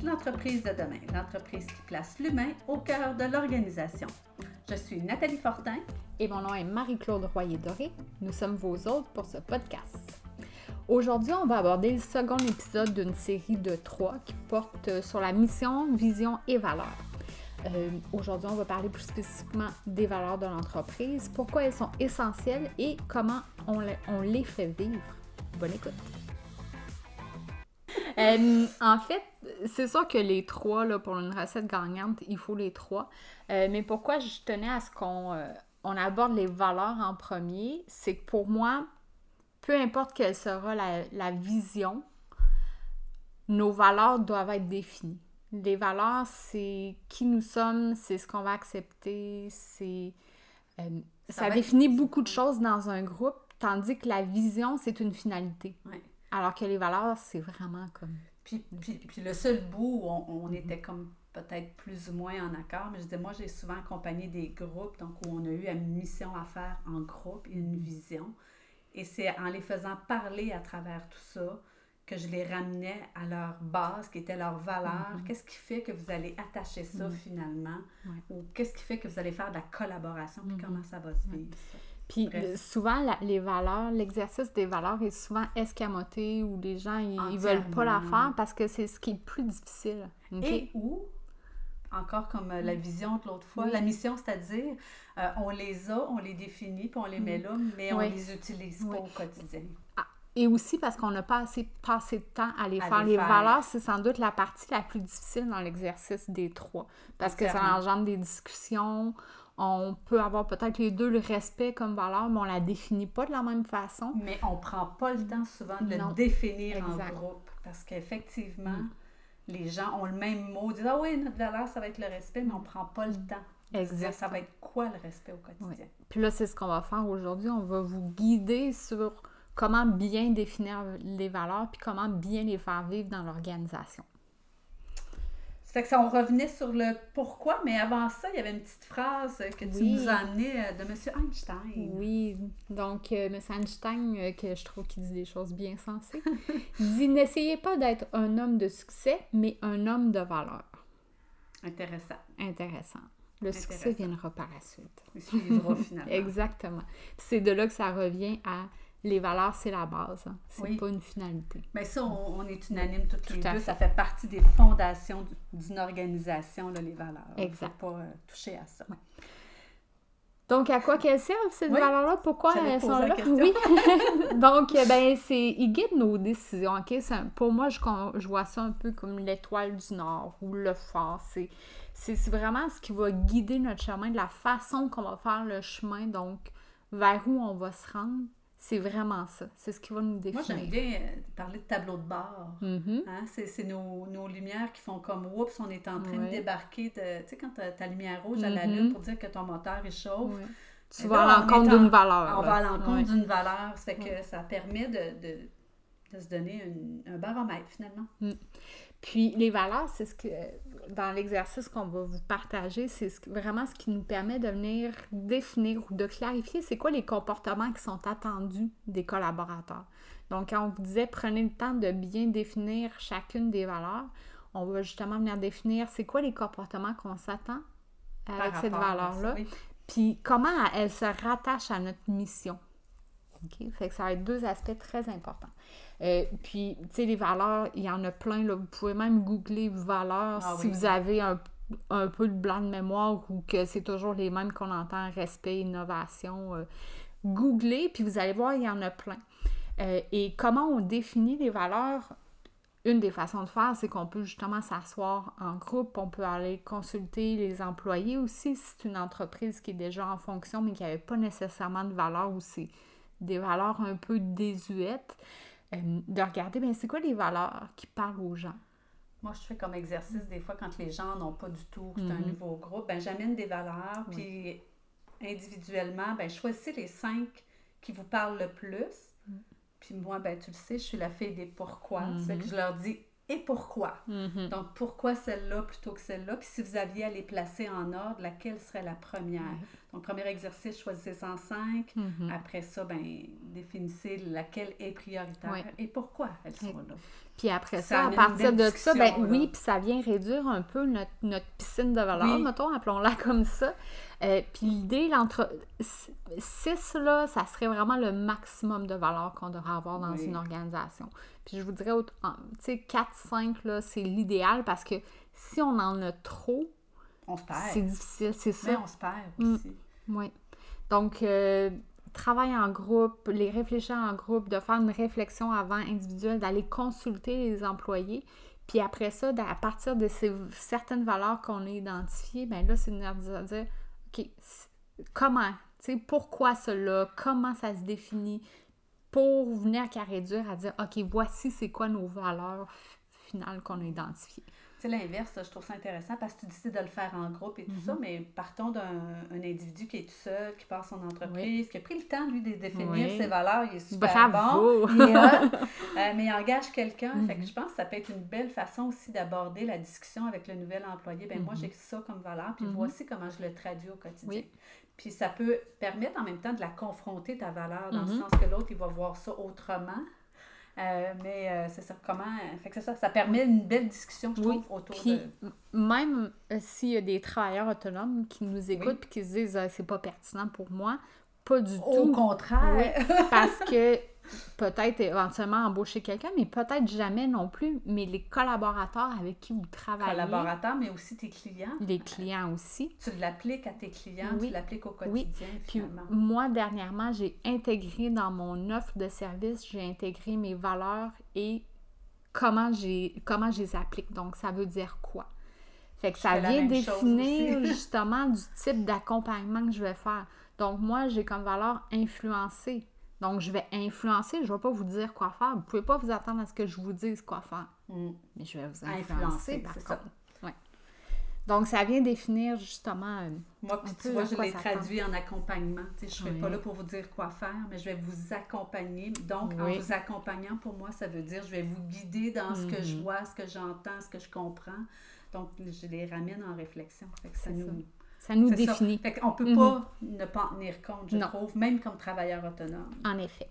L'entreprise de demain, l'entreprise qui place l'humain au cœur de l'organisation. Je suis Nathalie Fortin. Et mon nom est Marie-Claude Royer-Doré. Nous sommes vos hôtes pour ce podcast. Aujourd'hui, on va aborder le second épisode d'une série de trois qui porte sur la mission, vision et valeurs. Euh, Aujourd'hui, on va parler plus spécifiquement des valeurs de l'entreprise, pourquoi elles sont essentielles et comment on les fait vivre. Bonne écoute. Euh, en fait, c'est sûr que les trois, là, pour une recette gagnante, il faut les trois. Euh, mais pourquoi je tenais à ce qu'on euh, on aborde les valeurs en premier, c'est que pour moi, peu importe quelle sera la, la vision, nos valeurs doivent être définies. Les valeurs, c'est qui nous sommes, c'est ce qu'on va accepter, c'est... Ça définit être- beaucoup de choses dans un groupe, tandis que la vision, c'est une finalité. Ouais. Alors que les valeurs, c'est vraiment comme... Puis, puis, puis le seul bout où on, on était comme peut-être plus ou moins en accord, mais je disais, moi, j'ai souvent accompagné des groupes, donc où on a eu une mission à faire en groupe une vision. Et c'est en les faisant parler à travers tout ça que je les ramenais à leur base, qui était leur valeur. Qu'est-ce qui fait que vous allez attacher ça finalement? Ouais. Ou qu'est-ce qui fait que vous allez faire de la collaboration? Puis comment ça va se vivre? Puis Bref. souvent, la- les valeurs, l'exercice des valeurs est souvent escamoté ou les gens, ils, ils veulent pas la faire parce que c'est ce qui est le plus difficile. Et ou, encore comme euh, la vision de l'autre fois, la mission, c'est-à-dire, euh, on les a, on les définit, puis on les met là, mais on Oui. les utilise Oui. pas au quotidien. Et aussi parce qu'on n'a pas assez passé de temps à les À faire. les faire. valeurs, c'est sans doute la partie la plus difficile dans l'exercice des trois. Parce que ça engendre des discussions. On peut avoir peut-être les deux le respect comme valeur, mais on la définit pas de la même façon. Mais on prend pas le temps souvent de Non. le définir Exact. en groupe, parce qu'effectivement, les gens ont le même mot, disent « Ah oui, notre valeur, ça va être le respect », mais on prend pas le temps dire « Ça va être quoi le respect au quotidien? Puis là, c'est ce qu'on va faire aujourd'hui. On va vous guider sur comment bien définir les valeurs puis comment bien les faire vivre dans l'organisation. Fait que ça, on revenait sur le pourquoi, mais avant ça, il y avait une petite phrase que tu Oui. nous amenée euh, de M. Einstein. Oui, donc euh, M. Einstein, euh, que je trouve qu'il dit des choses bien sensées, dit N'essayez pas d'être un homme de succès, mais un homme de valeur. Intéressant. Intéressant. Le succès viendra par la suite. Il suivra finalement. <laughs> Exactement. C'est de là que ça revient à les valeurs, c'est la base. hein. C'est Oui. pas une finalité. Mais ça, on, on est unanime toutes les Tout à deux. fait. Ça fait partie des fondations du- d'une organisation, là, les valeurs. Exact. Il ne faut pas euh, toucher à ça. Donc, à quoi qu'elles servent, ces Oui. valeurs-là? Pourquoi elles sont là? Oui. <laughs> <laughs> Donc, euh, ben, c'est, ils guident nos décisions, OK? C'est un- pour moi, je, je vois ça un peu comme l'étoile du Nord ou le phare. C'est, c'est, c'est vraiment ce qui va guider notre chemin, de la façon qu'on va faire le chemin, donc vers où on va se rendre. C'est vraiment ça. C'est ce qui va nous Moi, définir. j'aime bien euh, parler de tableau de bord. Mhm. Hein, c'est nos, nos lumières qui font comme oups, on est en train de débarquer de. Tu sais, quand ta, ta lumière rouge à la Mhm. lune pour dire que ton moteur il chauffe, Ouais. Tu Et vas là, à on l'encontre est en- d'une valeur. on va à l'encontre Ouais. d'une valeur. Ça fait que ça permet de, de, de se donner une- un baromètre finalement. Puis les valeurs, c'est ce que dans l'exercice qu'on va vous partager, c'est vraiment ce qui nous permet de venir définir ou de clarifier c'est quoi les comportements qui sont attendus des collaborateurs. Donc quand on vous disait prenez le temps de bien définir chacune des valeurs, on va justement venir définir c'est quoi les comportements qu'on s'attend avec par cette valeur-là, Oui. puis comment elle se rattache à notre mission. OK? Fait que ça va être deux aspects très importants. Euh, puis, tu sais, les valeurs, il y en a plein. Là. Vous pouvez même googler valeurs Ah si oui. vous avez un, un peu de blanc de mémoire ou que c'est toujours les mêmes qu'on entend, respect, innovation. euh, googlez, puis vous allez voir, il y en a plein. Euh, et comment on définit les valeurs? Une des façons de faire, c'est qu'on peut justement s'asseoir en groupe, on peut aller consulter les employés aussi, si c'est une entreprise qui est déjà en fonction, mais qui n'avait pas nécessairement de valeurs ou c'est des valeurs un peu désuètes, euh, de regarder, bien, c'est quoi les valeurs qui parlent aux gens? Moi, je fais comme exercice des fois quand les gens n'ont pas du tout, c'est un Mhm. nouveau groupe, ben j'amène des valeurs, Oui. puis individuellement, ben choisissez les cinq qui vous parlent le plus. Puis moi, ben tu le sais, je suis la fille des pourquoi. Ça fait que Mhm. je leur dis et pourquoi? Mhm. Donc, pourquoi celle-là plutôt que celle-là? Puis si vous aviez à les placer en ordre, laquelle serait la première? Donc, premier exercice, choisissez en cinq. Mhm. Après ça, ben, définissez laquelle est prioritaire Oui. et pourquoi elles sont là. Puis après Ça ça, à partir de ça, ben là. oui, puis ça vient réduire un peu notre, notre piscine de valeur, Oui. mettons, appelons-la <laughs> comme ça. Euh, puis l'idée, l'entre 6, là, ça serait vraiment le maximum de valeur qu'on devrait avoir dans Oui. une organisation. Puis je vous dirais, tu sais, 4, 5, là, c'est l'idéal parce que si on en a trop, On se perd. c'est difficile, c'est ça. Mais on se perd Mm. aussi. Oui. Donc, euh, travail en groupe, les réfléchir en groupe, de faire une réflexion avant individuelle, d'aller consulter les employés. Puis après ça, à partir de ces certaines valeurs qu'on a identifiées, bien là, c'est de dire, OK, comment, tu sais, pourquoi cela, comment ça se définit, pour venir qu'à réduire, à dire, OK, voici c'est quoi nos valeurs finales qu'on a identifiées. L'inverse, je trouve ça intéressant parce que tu décides de le faire en groupe et tout Mhm. ça, mais partons d'un un individu qui est tout seul, qui passe son entreprise, qui a pris le temps, lui, de définir Oui. ses valeurs, il est super Bravo! bon, il est hot, euh, mais il engage quelqu'un. Fait que Mhm. je pense que ça peut être une belle façon aussi d'aborder la discussion avec le nouvel employé. Ben moi, Mhm. j'ai ça comme valeur, puis Mhm. voici comment je le traduis au quotidien. Oui. Puis ça peut permettre en même temps de la confronter, ta valeur, dans le Mhm. sens que l'autre, il va voir ça autrement. Euh, mais euh, c'est ça, comment. Fait que c'est ça, ça permet une belle discussion, je Oui, trouve, autour Puis de. même euh, s'il y a des travailleurs autonomes qui nous écoutent Oui. puis qui se disent Ah, c'est pas pertinent pour moi, pas du Au tout. contraire. Parce que <laughs> peut-être éventuellement embaucher quelqu'un, mais peut-être jamais non plus. Mais les collaborateurs avec qui vous travaillez, Collaborateurs, mais aussi tes clients. les clients aussi. Tu l'appliques à tes clients, Oui. tu l'appliques au Oui. quotidien, Puis finalement. moi, dernièrement, j'ai intégré dans mon offre de service, j'ai intégré mes valeurs et comment, comment je les applique. Donc, ça veut dire quoi? Fait que Je ça vient définir <laughs> justement du type d'accompagnement que je vais faire. Donc, moi, j'ai comme valeur influencer. Donc, je vais influencer, je ne vais pas vous dire quoi faire. Vous ne pouvez pas vous attendre à ce que je vous dise quoi faire. Mm. Mais je vais vous Influencer, influencer, par c'est ça. contre. Ouais. Donc, ça vient définir justement... euh, Moi, puis tu vois, je l'ai traduit en accompagnement. Je ne serai pas là pour vous dire quoi faire, mais je vais vous accompagner. Donc, en vous accompagnant, pour moi, ça veut dire je vais vous guider dans ce que je Mhm. vois, ce que j'entends, ce que je comprends. Donc, je les ramène en réflexion. Fait que ça nous... ça nous ça. définit. Fait qu'on peut Mhm. pas ne pas en tenir compte, je Non. trouve, même comme travailleur autonome. En effet.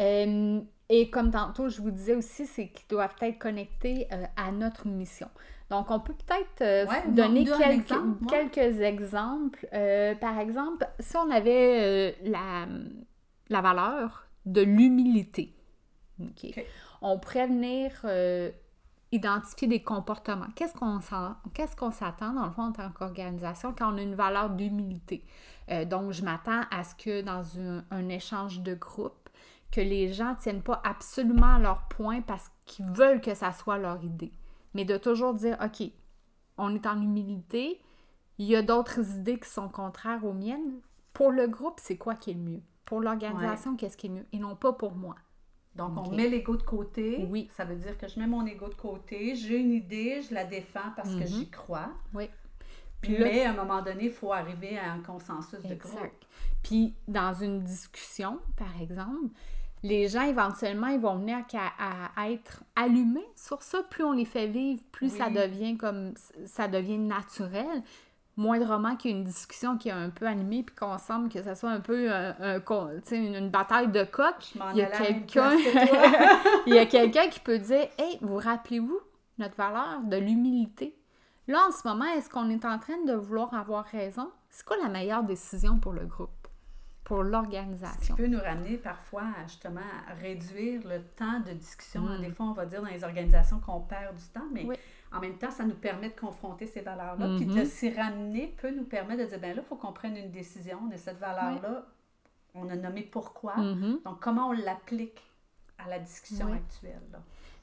Euh, et comme tantôt, je vous disais aussi, c'est qu'ils doivent être connectés euh, à notre mission. Donc, on peut peut-être euh, Ouais, donner quelques, exemple, moi. quelques exemples. Euh, par exemple, si on avait la, la valeur de l'humilité, on pourrait venir identifier des comportements. Qu'est-ce qu'on s'attend, dans le fond, en tant qu'organisation, quand on a une valeur d'humilité? Euh, donc, je m'attends à ce que dans un, un échange de groupe, que les gens ne tiennent pas absolument à leur point parce qu'ils veulent que ça soit leur idée. Mais de toujours dire, OK, on est en humilité, il y a d'autres idées qui sont contraires aux miennes. Pour le groupe, c'est quoi qui est le mieux? Pour l'organisation, qu'est-ce qui est mieux? Et non pas pour moi. Donc, on met l'ego de côté. Oui. Ça veut dire que je mets mon ego de côté, j'ai une idée, je la défends parce que Mhm. j'y crois. Oui. Puis là- Mais à un moment donné, il faut arriver à un consensus de groupe. Puis dans une discussion, par exemple, les gens éventuellement ils vont venir à, à être allumés sur ça. Plus on les fait vivre, plus ça devient comme ça devient naturel. Moindrement qu'il y ait une discussion qui est un peu animée puis qu'on semble que ça soit un peu un- un sais, une, une bataille de coq. <laughs> Il y a quelqu'un qui peut dire Hey, vous rappelez-vous notre valeur de l'humilité? Là, en ce moment, est-ce qu'on est en train de vouloir avoir raison? C'est quoi la meilleure décision pour le groupe, pour Ce qui l'organisation? peut nous ramener parfois à, justement à réduire le temps de discussion. Mm. Des fois, on va dire dans les organisations qu'on perd du temps, mais Oui. En même temps, ça nous permet de confronter ces valeurs-là. Puis Mhm. de s'y ramener peut nous permettre de dire, ben là, il faut qu'on prenne une décision de cette valeur-là. On a nommé pourquoi. Mhm. Donc, comment on l'applique à la discussion Oui. actuelle. là?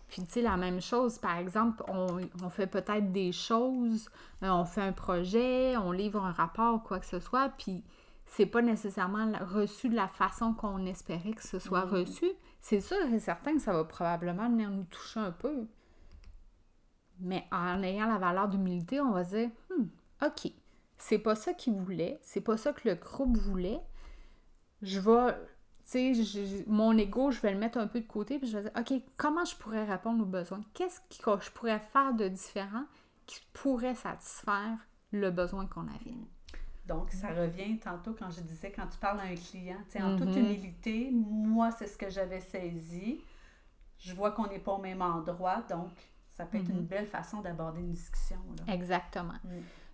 Puis, tu sais, la même chose, par exemple, on, on fait peut-être des choses, euh, on fait un projet, on livre un rapport, quoi que ce soit, puis c'est pas nécessairement reçu de la façon qu'on espérait que ce soit Mhm. reçu. C'est sûr et certain que ça va probablement venir nous toucher un peu. Mais en ayant la valeur d'humilité, on va se dire, Hmm, OK, c'est pas ça qu'il voulait, c'est pas ça que le groupe voulait. Je vais, tu sais, mon ego, je vais le mettre un peu de côté, puis je vais dire, OK, comment je pourrais répondre aux besoins? Qu'est-ce que je pourrais faire de différent qui pourrait satisfaire le besoin qu'on avait? Donc, ça revient tantôt quand je disais, quand tu parles à un client, tu sais, en toute Mhm. humilité, moi, c'est ce que j'avais saisi. je vois qu'on n'est pas au même endroit, donc ça peut être une Mhm. belle façon d'aborder une discussion. Là. Exactement. Mm.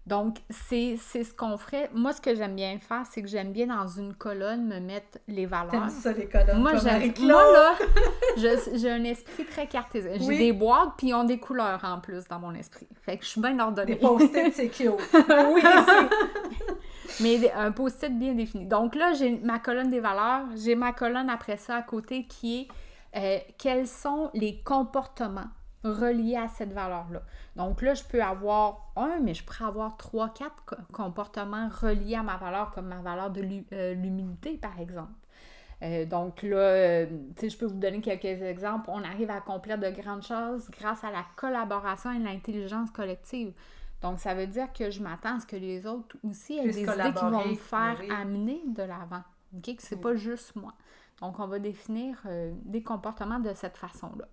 Donc, c'est ce qu'on ferait. Moi, ce que j'aime bien faire, c'est que j'aime bien dans une colonne me mettre les valeurs. Ça, les colonnes? Moi? Moi, là, <laughs> j'ai un esprit très cartésien. J'ai des boîtes, puis ils ont des couleurs en plus dans mon esprit. Fait que je suis bien ordonnée. Des post-it, c'est cute. <laughs> oui, c'est- Mais un post-it bien défini. Donc là, j'ai ma colonne des valeurs. J'ai ma colonne après ça à côté qui est euh, quels sont les comportements reliés à cette valeur-là. Donc là, je peux avoir un, mais je pourrais avoir trois, quatre co- comportements reliés à ma valeur, comme ma valeur de euh, l'humilité, par exemple. Euh, donc là, euh, tu sais, je peux vous donner quelques exemples. On arrive à accomplir de grandes choses grâce à la collaboration et l'intelligence collective. Donc, ça veut dire que je m'attends à ce que les autres aussi aient des idées qui vont me faire oui. amener de l'avant. OK? Que c'est Oui. pas juste moi. Donc, on va définir euh, des comportements de cette façon-là.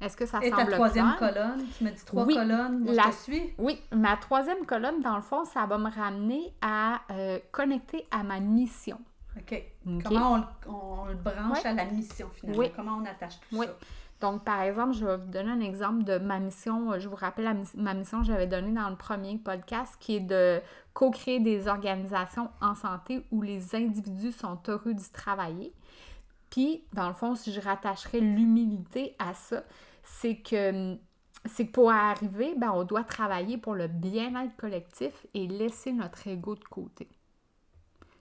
Est-ce que ça Et ta semble troisième clair? colonne, tu me dis trois Oui, colonnes, moi la- je te suis. Oui, ma troisième colonne, dans le fond, ça va me ramener à euh, connecter à ma mission. OK. Comment on, le- on le branche Ouais. à la mission, finalement? Oui. Comment on attache tout Oui. ça? Donc, par exemple, je vais vous donner un exemple de ma mission. Je vous rappelle la ma mission que j'avais donnée dans le premier podcast, qui est de co-créer des organisations en santé où les individus sont heureux d'y travailler. Puis, dans le fond, si je rattacherais l'humilité à ça, c'est que c'est que pour arriver, ben, on doit travailler pour le bien-être collectif et laisser notre ego de côté.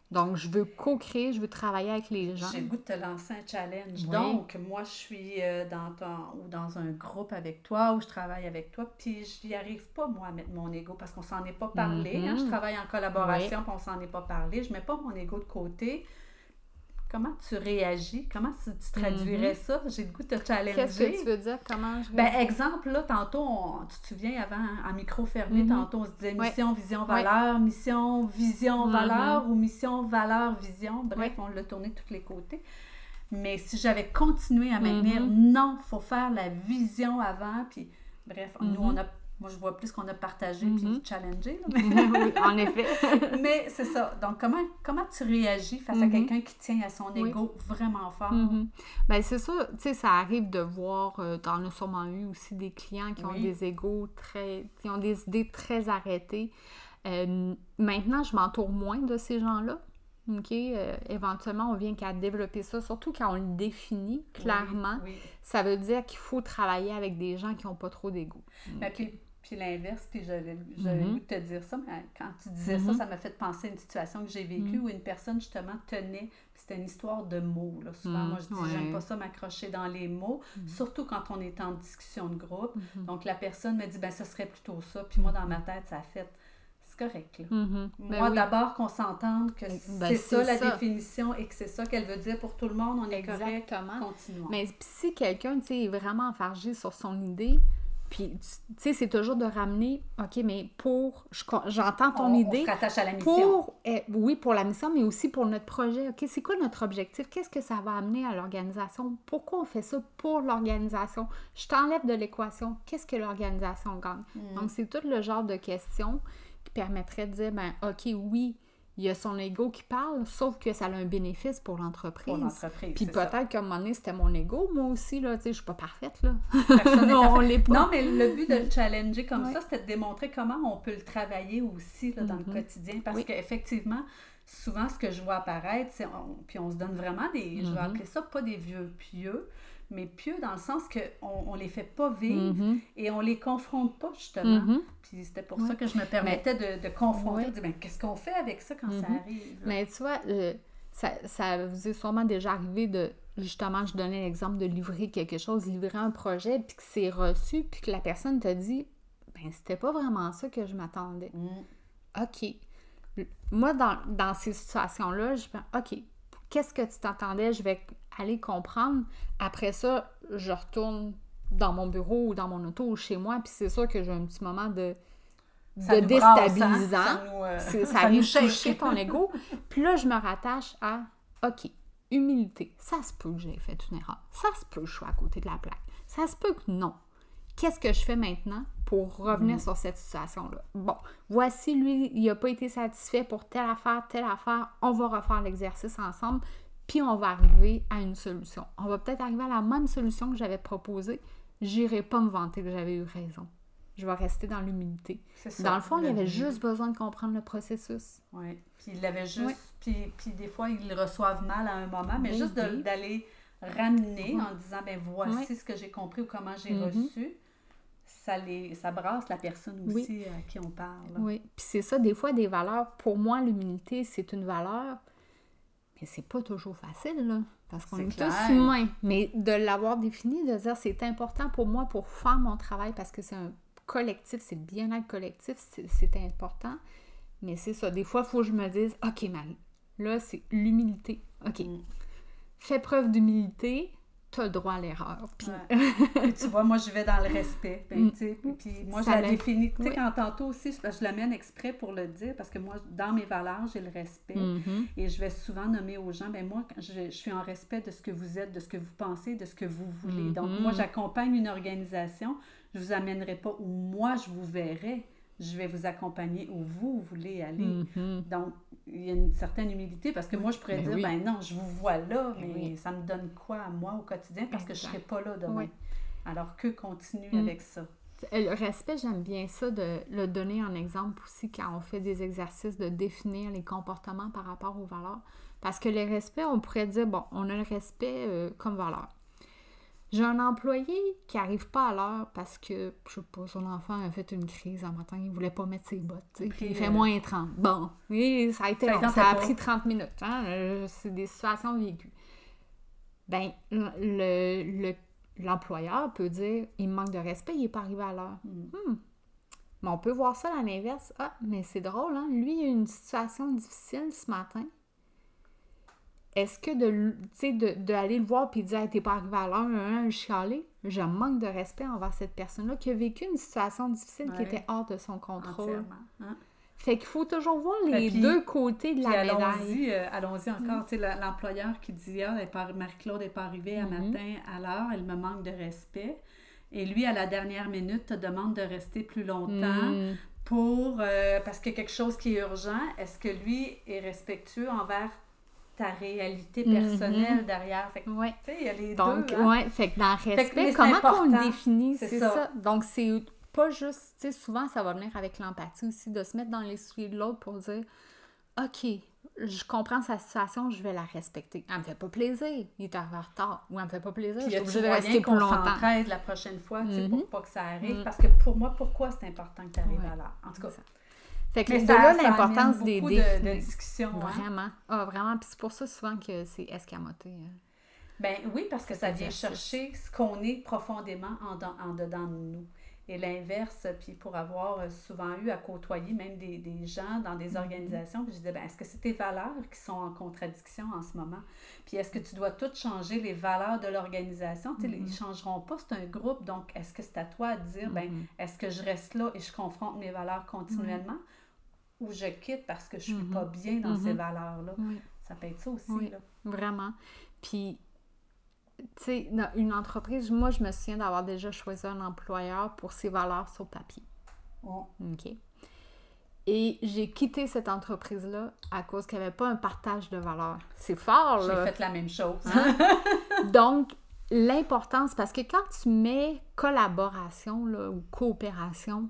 Donc, je veux co-créer, je veux travailler avec les gens. J'ai le goût de te lancer un challenge. Oui. Donc, moi, je suis euh, dans, ton, ou dans un groupe avec toi, ou je travaille avec toi, puis je n'y arrive pas, moi, à mettre mon ego, parce qu'on s'en est pas parlé. Hein. Je travaille en collaboration, puis on s'en est pas parlé. Je mets pas mon ego de côté. Comment tu réagis? Comment tu, tu traduirais ça? J'ai le goût de te challenger. Mhm. Qu'est-ce que tu veux dire? Comment je Ben, exemple, là, tantôt, on- tu te souviens, avant, en micro fermé, Mhm. tantôt, on se disait mission, vision, valeur, mission, vision, Mhm. valeur, ou mission, valeur, vision. Bref, on l'a tourné de tous les côtés. Mais si j'avais continué à maintenir, Mhm. non, il faut faire la vision avant, puis bref, nous, Mhm. on a, moi, je vois plus qu'on a partagé puis Mhm. challengé, là, <laughs> oui, en effet. <laughs> mais c'est ça. Donc, comment, comment tu réagis face à Mhm. quelqu'un qui tient à son Oui. ego vraiment fort? Mhm. Ben, c'est ça, tu sais, ça arrive de voir, euh, t'en as sûrement eu aussi des clients qui ont Oui. des égaux très, qui ont des idées très arrêtées. Euh, maintenant, je m'entoure moins de ces gens-là. OK? Euh, éventuellement, on vient qu'à développer ça, surtout quand on le définit clairement. Oui, oui. Ça veut dire qu'il faut travailler avec des gens qui n'ont pas trop d'ego. Ben, puis, l'inverse, puis j'avais le goût de te dire ça, mais quand tu disais ça, Mhm. ça m'a fait penser à une situation que j'ai vécue où une personne, justement, tenait, puis c'était une histoire de mots. Là. Souvent, moi, je dis, ouais. j'aime pas ça m'accrocher dans les mots, surtout quand on est en discussion de groupe. Donc, la personne me dit, ben, ce serait plutôt ça. Puis moi, dans ma tête, ça a fait, c'est correct, là. Ben Moi, oui. d'abord, qu'on s'entende que Ben, c'est ça la définition et que c'est ça qu'elle veut dire pour tout le monde, on est correct. Exactement. Continuons. Mais si quelqu'un, tu sais, est vraiment enfargé sur son idée, puis, tu sais, c'est toujours de ramener, OK, mais pour, j'entends ton on, on idée, se rattache à la mission. pour, eh, oui, pour la mission, mais aussi pour notre projet. OK, c'est quoi notre objectif? Qu'est-ce que ça va amener à l'organisation? Pourquoi on fait ça pour l'organisation? Je t'enlève de l'équation. Qu'est-ce que l'organisation gagne? Mm. Donc, c'est tout le genre de questions qui permettraient de dire, ben, OK, oui, il y a son ego qui parle, sauf que ça a un bénéfice pour l'entreprise. Pour l'entreprise. Puis peut-être qu'à un moment donné, c'était mon ego, moi aussi, là, tu sais, je suis pas parfaite, là. Non, <laughs> on l'est pas. Non, mais le but de le challenger comme Ouais. ça, c'était de démontrer comment on peut le travailler aussi là, dans le Mhm. quotidien. Parce Oui. qu'effectivement, souvent, ce que je vois apparaître, c'est on- puis on se donne vraiment des, je vais Mhm. appeler ça pas des vieux pieux, mais pieux dans le sens qu'on on les fait pas vivre Mhm. et on les confronte pas, justement. Mhm. Puis c'était pour Ouais. ça que je me permettais de, de confronter, Ouais. de dire, ben, qu'est-ce qu'on fait avec ça quand ça Mhm. arrive? là? Mais tu vois, euh, ça, ça vous est sûrement déjà arrivé de, justement, je donnais l'exemple de livrer quelque chose, livrer un projet, puis que c'est reçu, puis que la personne te dit, ben, c'était pas vraiment ça que je m'attendais. Mm. OK. Moi, dans, dans ces situations-là, je fais OK, qu'est-ce que tu t'attendais? Je vais aller comprendre. Après ça, je retourne dans mon bureau ou dans mon auto ou chez moi, puis c'est sûr que j'ai un petit moment de, de brasse, hein? déstabilisant. Ça nous, euh, ça <laughs> ça vient toucher ton ego. Puis là, je me rattache à OK, humilité. Ça se peut que j'ai fait une erreur. Ça se peut que je sois à côté de la plaque. Ça se peut que non. Qu'est-ce que je fais maintenant pour revenir sur cette situation-là? Bon, voici lui, il n'a pas été satisfait pour telle affaire, telle affaire. On va refaire l'exercice ensemble. Puis on va arriver à une solution. On va peut-être arriver à la même solution que j'avais proposée. J'irai pas me vanter que j'avais eu raison. Je vais rester dans l'humilité. Dans le fond, il avait juste besoin de comprendre le processus. Oui. Puis il avait juste. Puis, puis, des fois, ils le reçoivent mal à un moment, mais juste d'aller ramener en disant ben voici ce que j'ai compris ou comment j'ai mm-hmm. reçu ça, les, ça brasse la personne aussi à qui on parle. Oui, puis c'est ça, des fois, des valeurs. Pour moi, l'humilité, c'est une valeur, c'est pas toujours facile, là, parce qu'on est, tous humains. Mais de l'avoir défini, de dire c'est important pour moi pour faire mon travail, parce que c'est un collectif, c'est le bien-être collectif, c'est important. Mais c'est ça, des fois, il faut que je me dise, OK, Marie, là, c'est l'humilité. OK. Mm. Fais preuve d'humilité, tu as le droit à l'erreur. <laughs> Puis... tu vois, moi, je vais dans le respect. Ben, mm. Puis moi, je la définis. Tu sais, quand tantôt aussi, je, l'amène exprès pour le dire, parce que moi, dans mes valeurs, j'ai le respect. Mm-hmm. Et je vais souvent nommer aux gens, ben moi, je, suis en respect de ce que vous êtes, de ce que vous pensez, de ce que vous voulez. Donc, moi, mm-hmm. j'accompagne une organisation. Je ne vous amènerai pas où moi, je vous verrai je vais vous accompagner où vous voulez aller. Mm-hmm. Donc, il y a une certaine humilité parce que moi, je pourrais ben dire, ben non, je vous vois là, ben mais ça me donne quoi à moi au quotidien parce que je ne serai pas là demain. Alors que continue mm. avec ça? Le respect, j'aime bien ça de le donner en exemple aussi quand on fait des exercices de définir les comportements par rapport aux valeurs. Parce que le respect, on pourrait dire, bon, on a le respect euh, comme valeur. J'ai un employé qui n'arrive pas à l'heure parce que, je sais pas, son enfant a fait une crise un matin, il voulait pas mettre ses bottes. Puis il fait euh, moins 30. Bon, oui, ça a été long, ça a pris 30 minutes. Hein? Euh, c'est des situations vécues. Ben, le, l'employeur peut dire il manque de respect, il n'est pas arrivé à l'heure. Hmm. Hmm. Mais on peut voir ça à l'inverse. Ah, mais c'est drôle, hein? Lui, il a une situation difficile ce matin est-ce que de, de, de aller le voir et dire t'es pas arrivé à l'heure, un, chialer, je manque de respect envers cette personne-là qui a vécu une situation difficile qui était hors de son contrôle. Hein. Fait qu'il faut toujours voir les deux côtés de la allons-y, médaille. Euh, allons-y encore. Mm. L'employeur qui dit Ah, Marie-Claude n'est pas arrivée à mm-hmm. matin à l'heure, elle me manque de respect. Et lui, à la dernière minute, te demande de rester plus longtemps mm. pour. Euh, parce qu'il y a quelque chose qui est urgent. Est-ce que lui est respectueux envers ta réalité personnelle mhm. derrière. Fait ouais. tu sais, il y a les Donc, deux. Hein? Ouais, fait que dans le respect, comment on le définit, c'est ça. Donc, c'est pas juste, tu sais, souvent, ça va venir avec l'empathie aussi, de se mettre dans les souliers de l'autre pour dire, OK, je comprends sa situation, je vais la respecter. Elle me fait pas plaisir, il est arrivé en retard, ou elle me fait pas plaisir, je suis obligée de rester plus longtemps. la prochaine fois, tu sais, pour mhm. pas que ça arrive, mhm. parce que pour moi, pourquoi c'est important que tu arrives à l'heure? En tout cas, fait que de là l'importance des défis. De, de discussion. Hein. Vraiment. Ah, vraiment. Puis c'est pour ça souvent que c'est escamoté. Hein. Ben oui, parce que ça vient chercher ce qu'on est profondément en, en dedans de nous. Et l'inverse, puis pour avoir euh, souvent eu à côtoyer même des, des gens dans des mm-hmm. organisations, puis je disais, ben, est-ce que c'est tes valeurs qui sont en contradiction en ce moment? Puis est-ce que tu dois tout changer les valeurs de l'organisation? Ils ne mm-hmm. changeront pas, c'est un groupe, donc est-ce que c'est à toi de dire, ben, mm-hmm. est-ce que je reste là et je confronte mes valeurs continuellement? Ou je quitte parce que je suis pas mhm. bien dans ces mhm. valeurs-là. Ça peut être ça aussi. Là. Vraiment. Puis, tu sais, une entreprise, moi, je me souviens d'avoir déjà choisi un employeur pour ses valeurs sur papier. OK. Et j'ai quitté cette entreprise-là à cause qu'il n'y avait pas un partage de valeurs. C'est fort, là. J'ai fait la même chose. Hein? <laughs> Donc, l'importance, parce que quand tu mets collaboration là, ou coopération,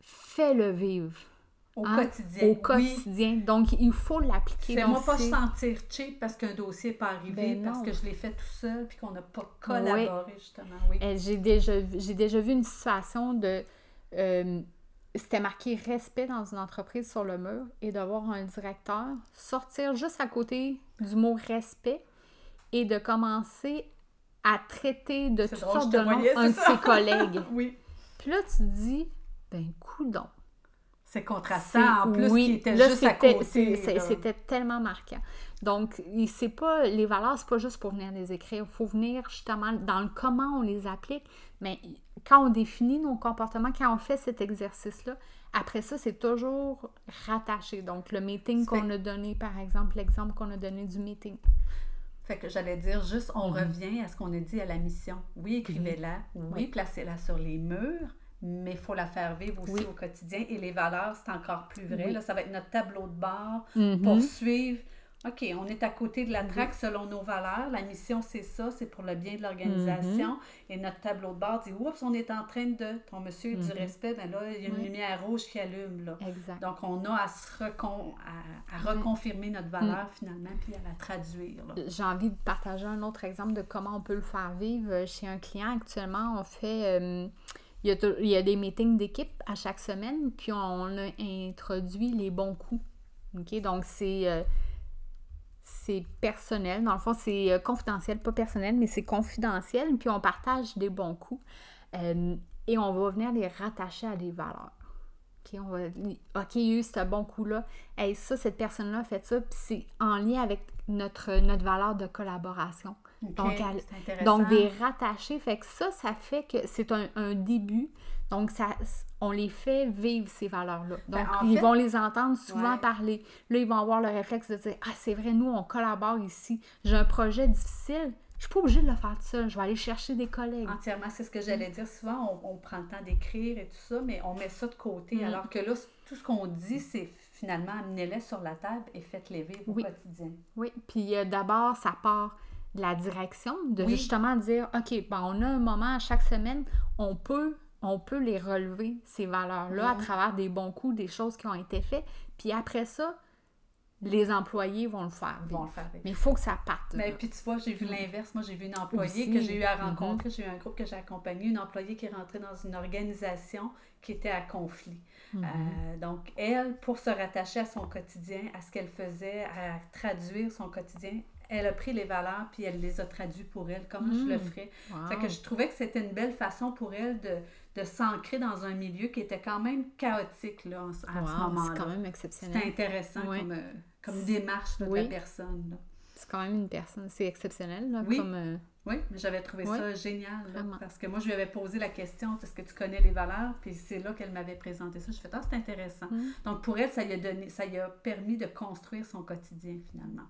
fais-le vivre. Au hein? quotidien. Au quotidien. Donc, il faut l'appliquer. Fais-moi pas se sentir cheap parce qu'un dossier n'est pas arrivé, ben parce que je l'ai fait tout seul, puis qu'on n'a pas collaboré, justement. Oui. Eh, j'ai déjà, déjà vu une situation de. Euh, c'était marqué respect dans une entreprise sur le mur et de voir un directeur sortir juste à côté du mot respect et de commencer à traiter de toutes sortes de noms un de ses collègues. <laughs> oui. Puis là, tu te dis, ben, coudon. C'est contrastant en plus qui était juste à côté. C'était tellement marquant. Donc, c'est pas les valeurs, c'est pas juste pour venir les écrire. Il faut venir justement dans le comment on les applique. Mais quand on définit nos comportements, quand on fait cet exercice-là, après ça, c'est toujours rattaché. Donc, le meeting qu'on a donné, par exemple, l'exemple qu'on a donné du meeting. Fait que j'allais dire juste, on mm-hmm. revient à ce qu'on a dit à la mission. Oui, écrivez-la. Oui, placez-la sur les murs mais il faut la faire vivre aussi au quotidien. Et les valeurs, c'est encore plus vrai. Là, ça va être notre tableau de bord mm-hmm. pour suivre OK, on est à côté de la traque selon nos valeurs. La mission, c'est ça, c'est pour le bien de l'organisation. Et notre tableau de bord dit Oups, on est en train de. Ton monsieur du Mhm. respect, ben là, il y a une Oui. lumière rouge qui allume. Là. Exact. Donc, on a à, se recon- à, reconfirmer notre valeur finalement, puis à la traduire. J'ai envie de partager un autre exemple de comment on peut le faire vivre. Chez un client, actuellement, on fait. euh, il, y a, des meetings d'équipe à chaque semaine, puis on a introduit les bons coups. Donc, c'est. euh, c'est personnel. Dans le fond, c'est euh, confidentiel, pas personnel, mais c'est confidentiel. Puis on partage des bons coups. Euh, et on va venir les rattacher à des valeurs. OK, on va, OK, il y a eu ce bon coup-là. Hey, ça, cette personne-là a fait ça, puis c'est en lien avec notre, notre valeur de collaboration. Donc, elle- des rattachés, fait que ça, ça fait que c'est un, un début. Donc, ça, on les fait vivre, ces valeurs-là. Ben, Donc, ils fait- vont les entendre souvent Ouais. parler. Là, ils vont avoir le réflexe de dire Ah, c'est vrai, nous, on collabore ici. J'ai un projet difficile. Je suis pas obligée de le faire tout seul. Je vais aller chercher des collègues. Entièrement, c'est ce que j'allais dire. Souvent, on, on prend le temps d'écrire et tout ça, mais on met ça de côté. Mm. Alors que là, tout ce qu'on dit, c'est finalement amenez-les sur la table et faites-les vivre Oui. au quotidien. Oui, puis euh, d'abord, ça part la direction, de Oui. justement dire, OK, ben, on a un moment à chaque semaine, on peut, on peut les relever, ces valeurs-là, à travers des bons coups, des choses qui ont été faites. Puis après ça, les employés vont le faire. Vont le faire vivre. Mais il faut que ça parte. Mais puis tu vois, j'ai vu l'inverse. Moi, j'ai vu une employée Aussi. que j'ai eu à Mhm. rencontrer. J'ai eu un groupe que j'ai accompagné, une employée qui est rentrée dans une organisation qui était à conflit. Mhm. Euh, donc, elle, pour se rattacher à son quotidien, à ce qu'elle faisait, à traduire son quotidien, elle a pris les valeurs puis elle les a traduites pour elle. Comment je le Mm. ferais? Wow. Fait que je trouvais que c'était une belle façon pour elle de, de s'ancrer dans un milieu qui était quand même chaotique là, en- à ce Wow, c'est quand même exceptionnel. intéressant Oui. comme, euh, comme démarche de Oui. la personne. C'est quand même une personne. C'est exceptionnel, là, Oui. comme... euh, Oui, mais j'avais trouvé Oui, ça génial. là, parce que moi, je lui avais posé la question est-ce que tu connais les valeurs Puis c'est là qu'elle m'avait présenté ça. Je fais ah, c'est intéressant. Mm. Donc pour elle, ça lui, a donné, ça lui a permis de construire son quotidien finalement.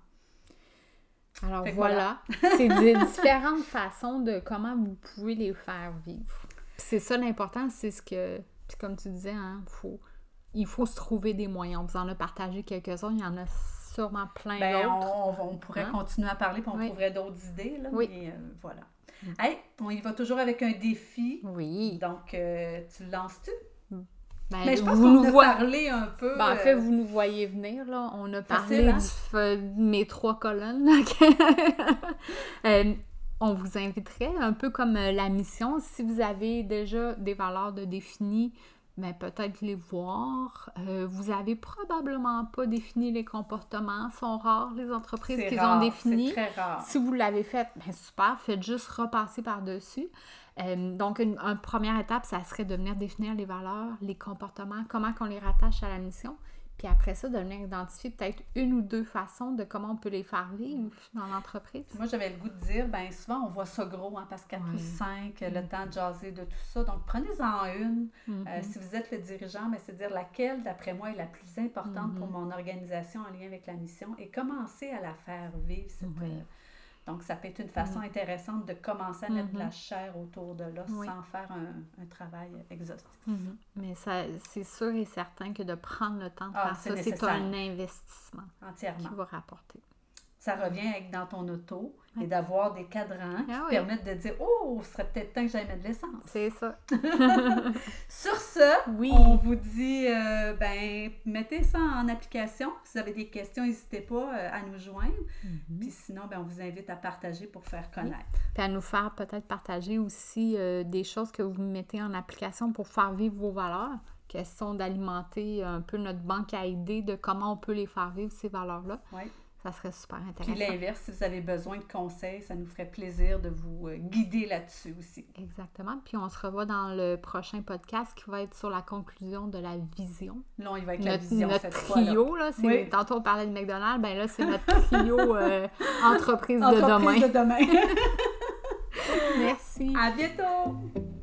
Alors voilà, <laughs> c'est des <laughs> différentes façons de comment vous pouvez les faire vivre. C'est ça l'important, c'est ce que, puis comme tu disais, hein, faut, il faut se trouver des moyens. On vous en a partagé quelques-uns, il y en a sûrement plein Ben, d'autres. on, on- on pourrait Hein? continuer à parler puis on Oui. trouverait d'autres idées. Là, Oui. Mais euh, voilà. Mm. Hey, on y va toujours avec un défi. Oui. Donc, euh, tu le lances-tu? Ben, Mais je pense vous nous parlé un peu. Ben, en fait, euh, vous nous voyez venir, là. On a parlé hein? du de mes trois colonnes. <laughs> Euh, on vous inviterait, un peu comme euh, la mission, si vous avez déjà des valeurs de définies, ben, peut-être les voir. Euh, vous avez probablement pas défini les comportements. sont rares, les entreprises qui ont défini. C'est très rare. Si vous l'avez fait, ben super, faites juste repasser par-dessus. Euh, donc, une, une première étape, ça serait de venir définir les valeurs, les comportements, comment qu'on les rattache à la mission. Puis après ça, de venir identifier peut-être une ou deux façons de comment on peut les faire vivre dans l'entreprise. Moi, j'avais le goût de dire, ben souvent, on voit ça gros, hein, parce que 4 Ouais. ou 5, Mm. le temps de jaser de tout ça. Donc, prenez-en une. Euh, si vous êtes le dirigeant, ben, c'est dire laquelle, d'après moi, est la plus importante pour Mhm. mon organisation en lien avec la mission et commencer à la faire vivre. cette, Oui. euh, donc, ça peut être une façon Mhm. intéressante de commencer à mettre de la Mhm. chair autour de l'os Oui. sans faire un, un travail exhaustif. Mhm. Mais ça, c'est sûr et certain que de prendre le temps de Ah, faire ça, c'est un investissement qui Entièrement. va rapporter. Ça revient avec dans ton auto et d'avoir des cadrans qui Ah oui. permettent de dire Oh, ce serait peut-être temps que j'aille mettre de l'essence. C'est ça. <laughs> Sur ce, Oui. on vous dit euh, ben mettez ça en application. Si vous avez des questions, n'hésitez pas euh, à nous joindre. Mhm. Puis sinon, ben, on vous invite à partager pour faire connaître. Puis à nous faire peut-être partager aussi euh, des choses que vous mettez en application pour faire vivre vos valeurs. Question d'alimenter un peu notre banque à idées de comment on peut les faire vivre, ces valeurs-là. Oui. Ça serait super Puis intéressant. l'inverse, si vous avez besoin de conseils, ça nous ferait plaisir de vous euh, guider là-dessus aussi. Exactement. Puis on se revoit dans le prochain podcast qui va être sur la conclusion de la vision. Là, on y va la Notre, vision notre cette trio, là, c'est, Oui. tantôt on parlait de McDonald's, ben là, c'est notre trio euh, entreprise de demain. de demain. <laughs> <laughs> Merci. à bientôt!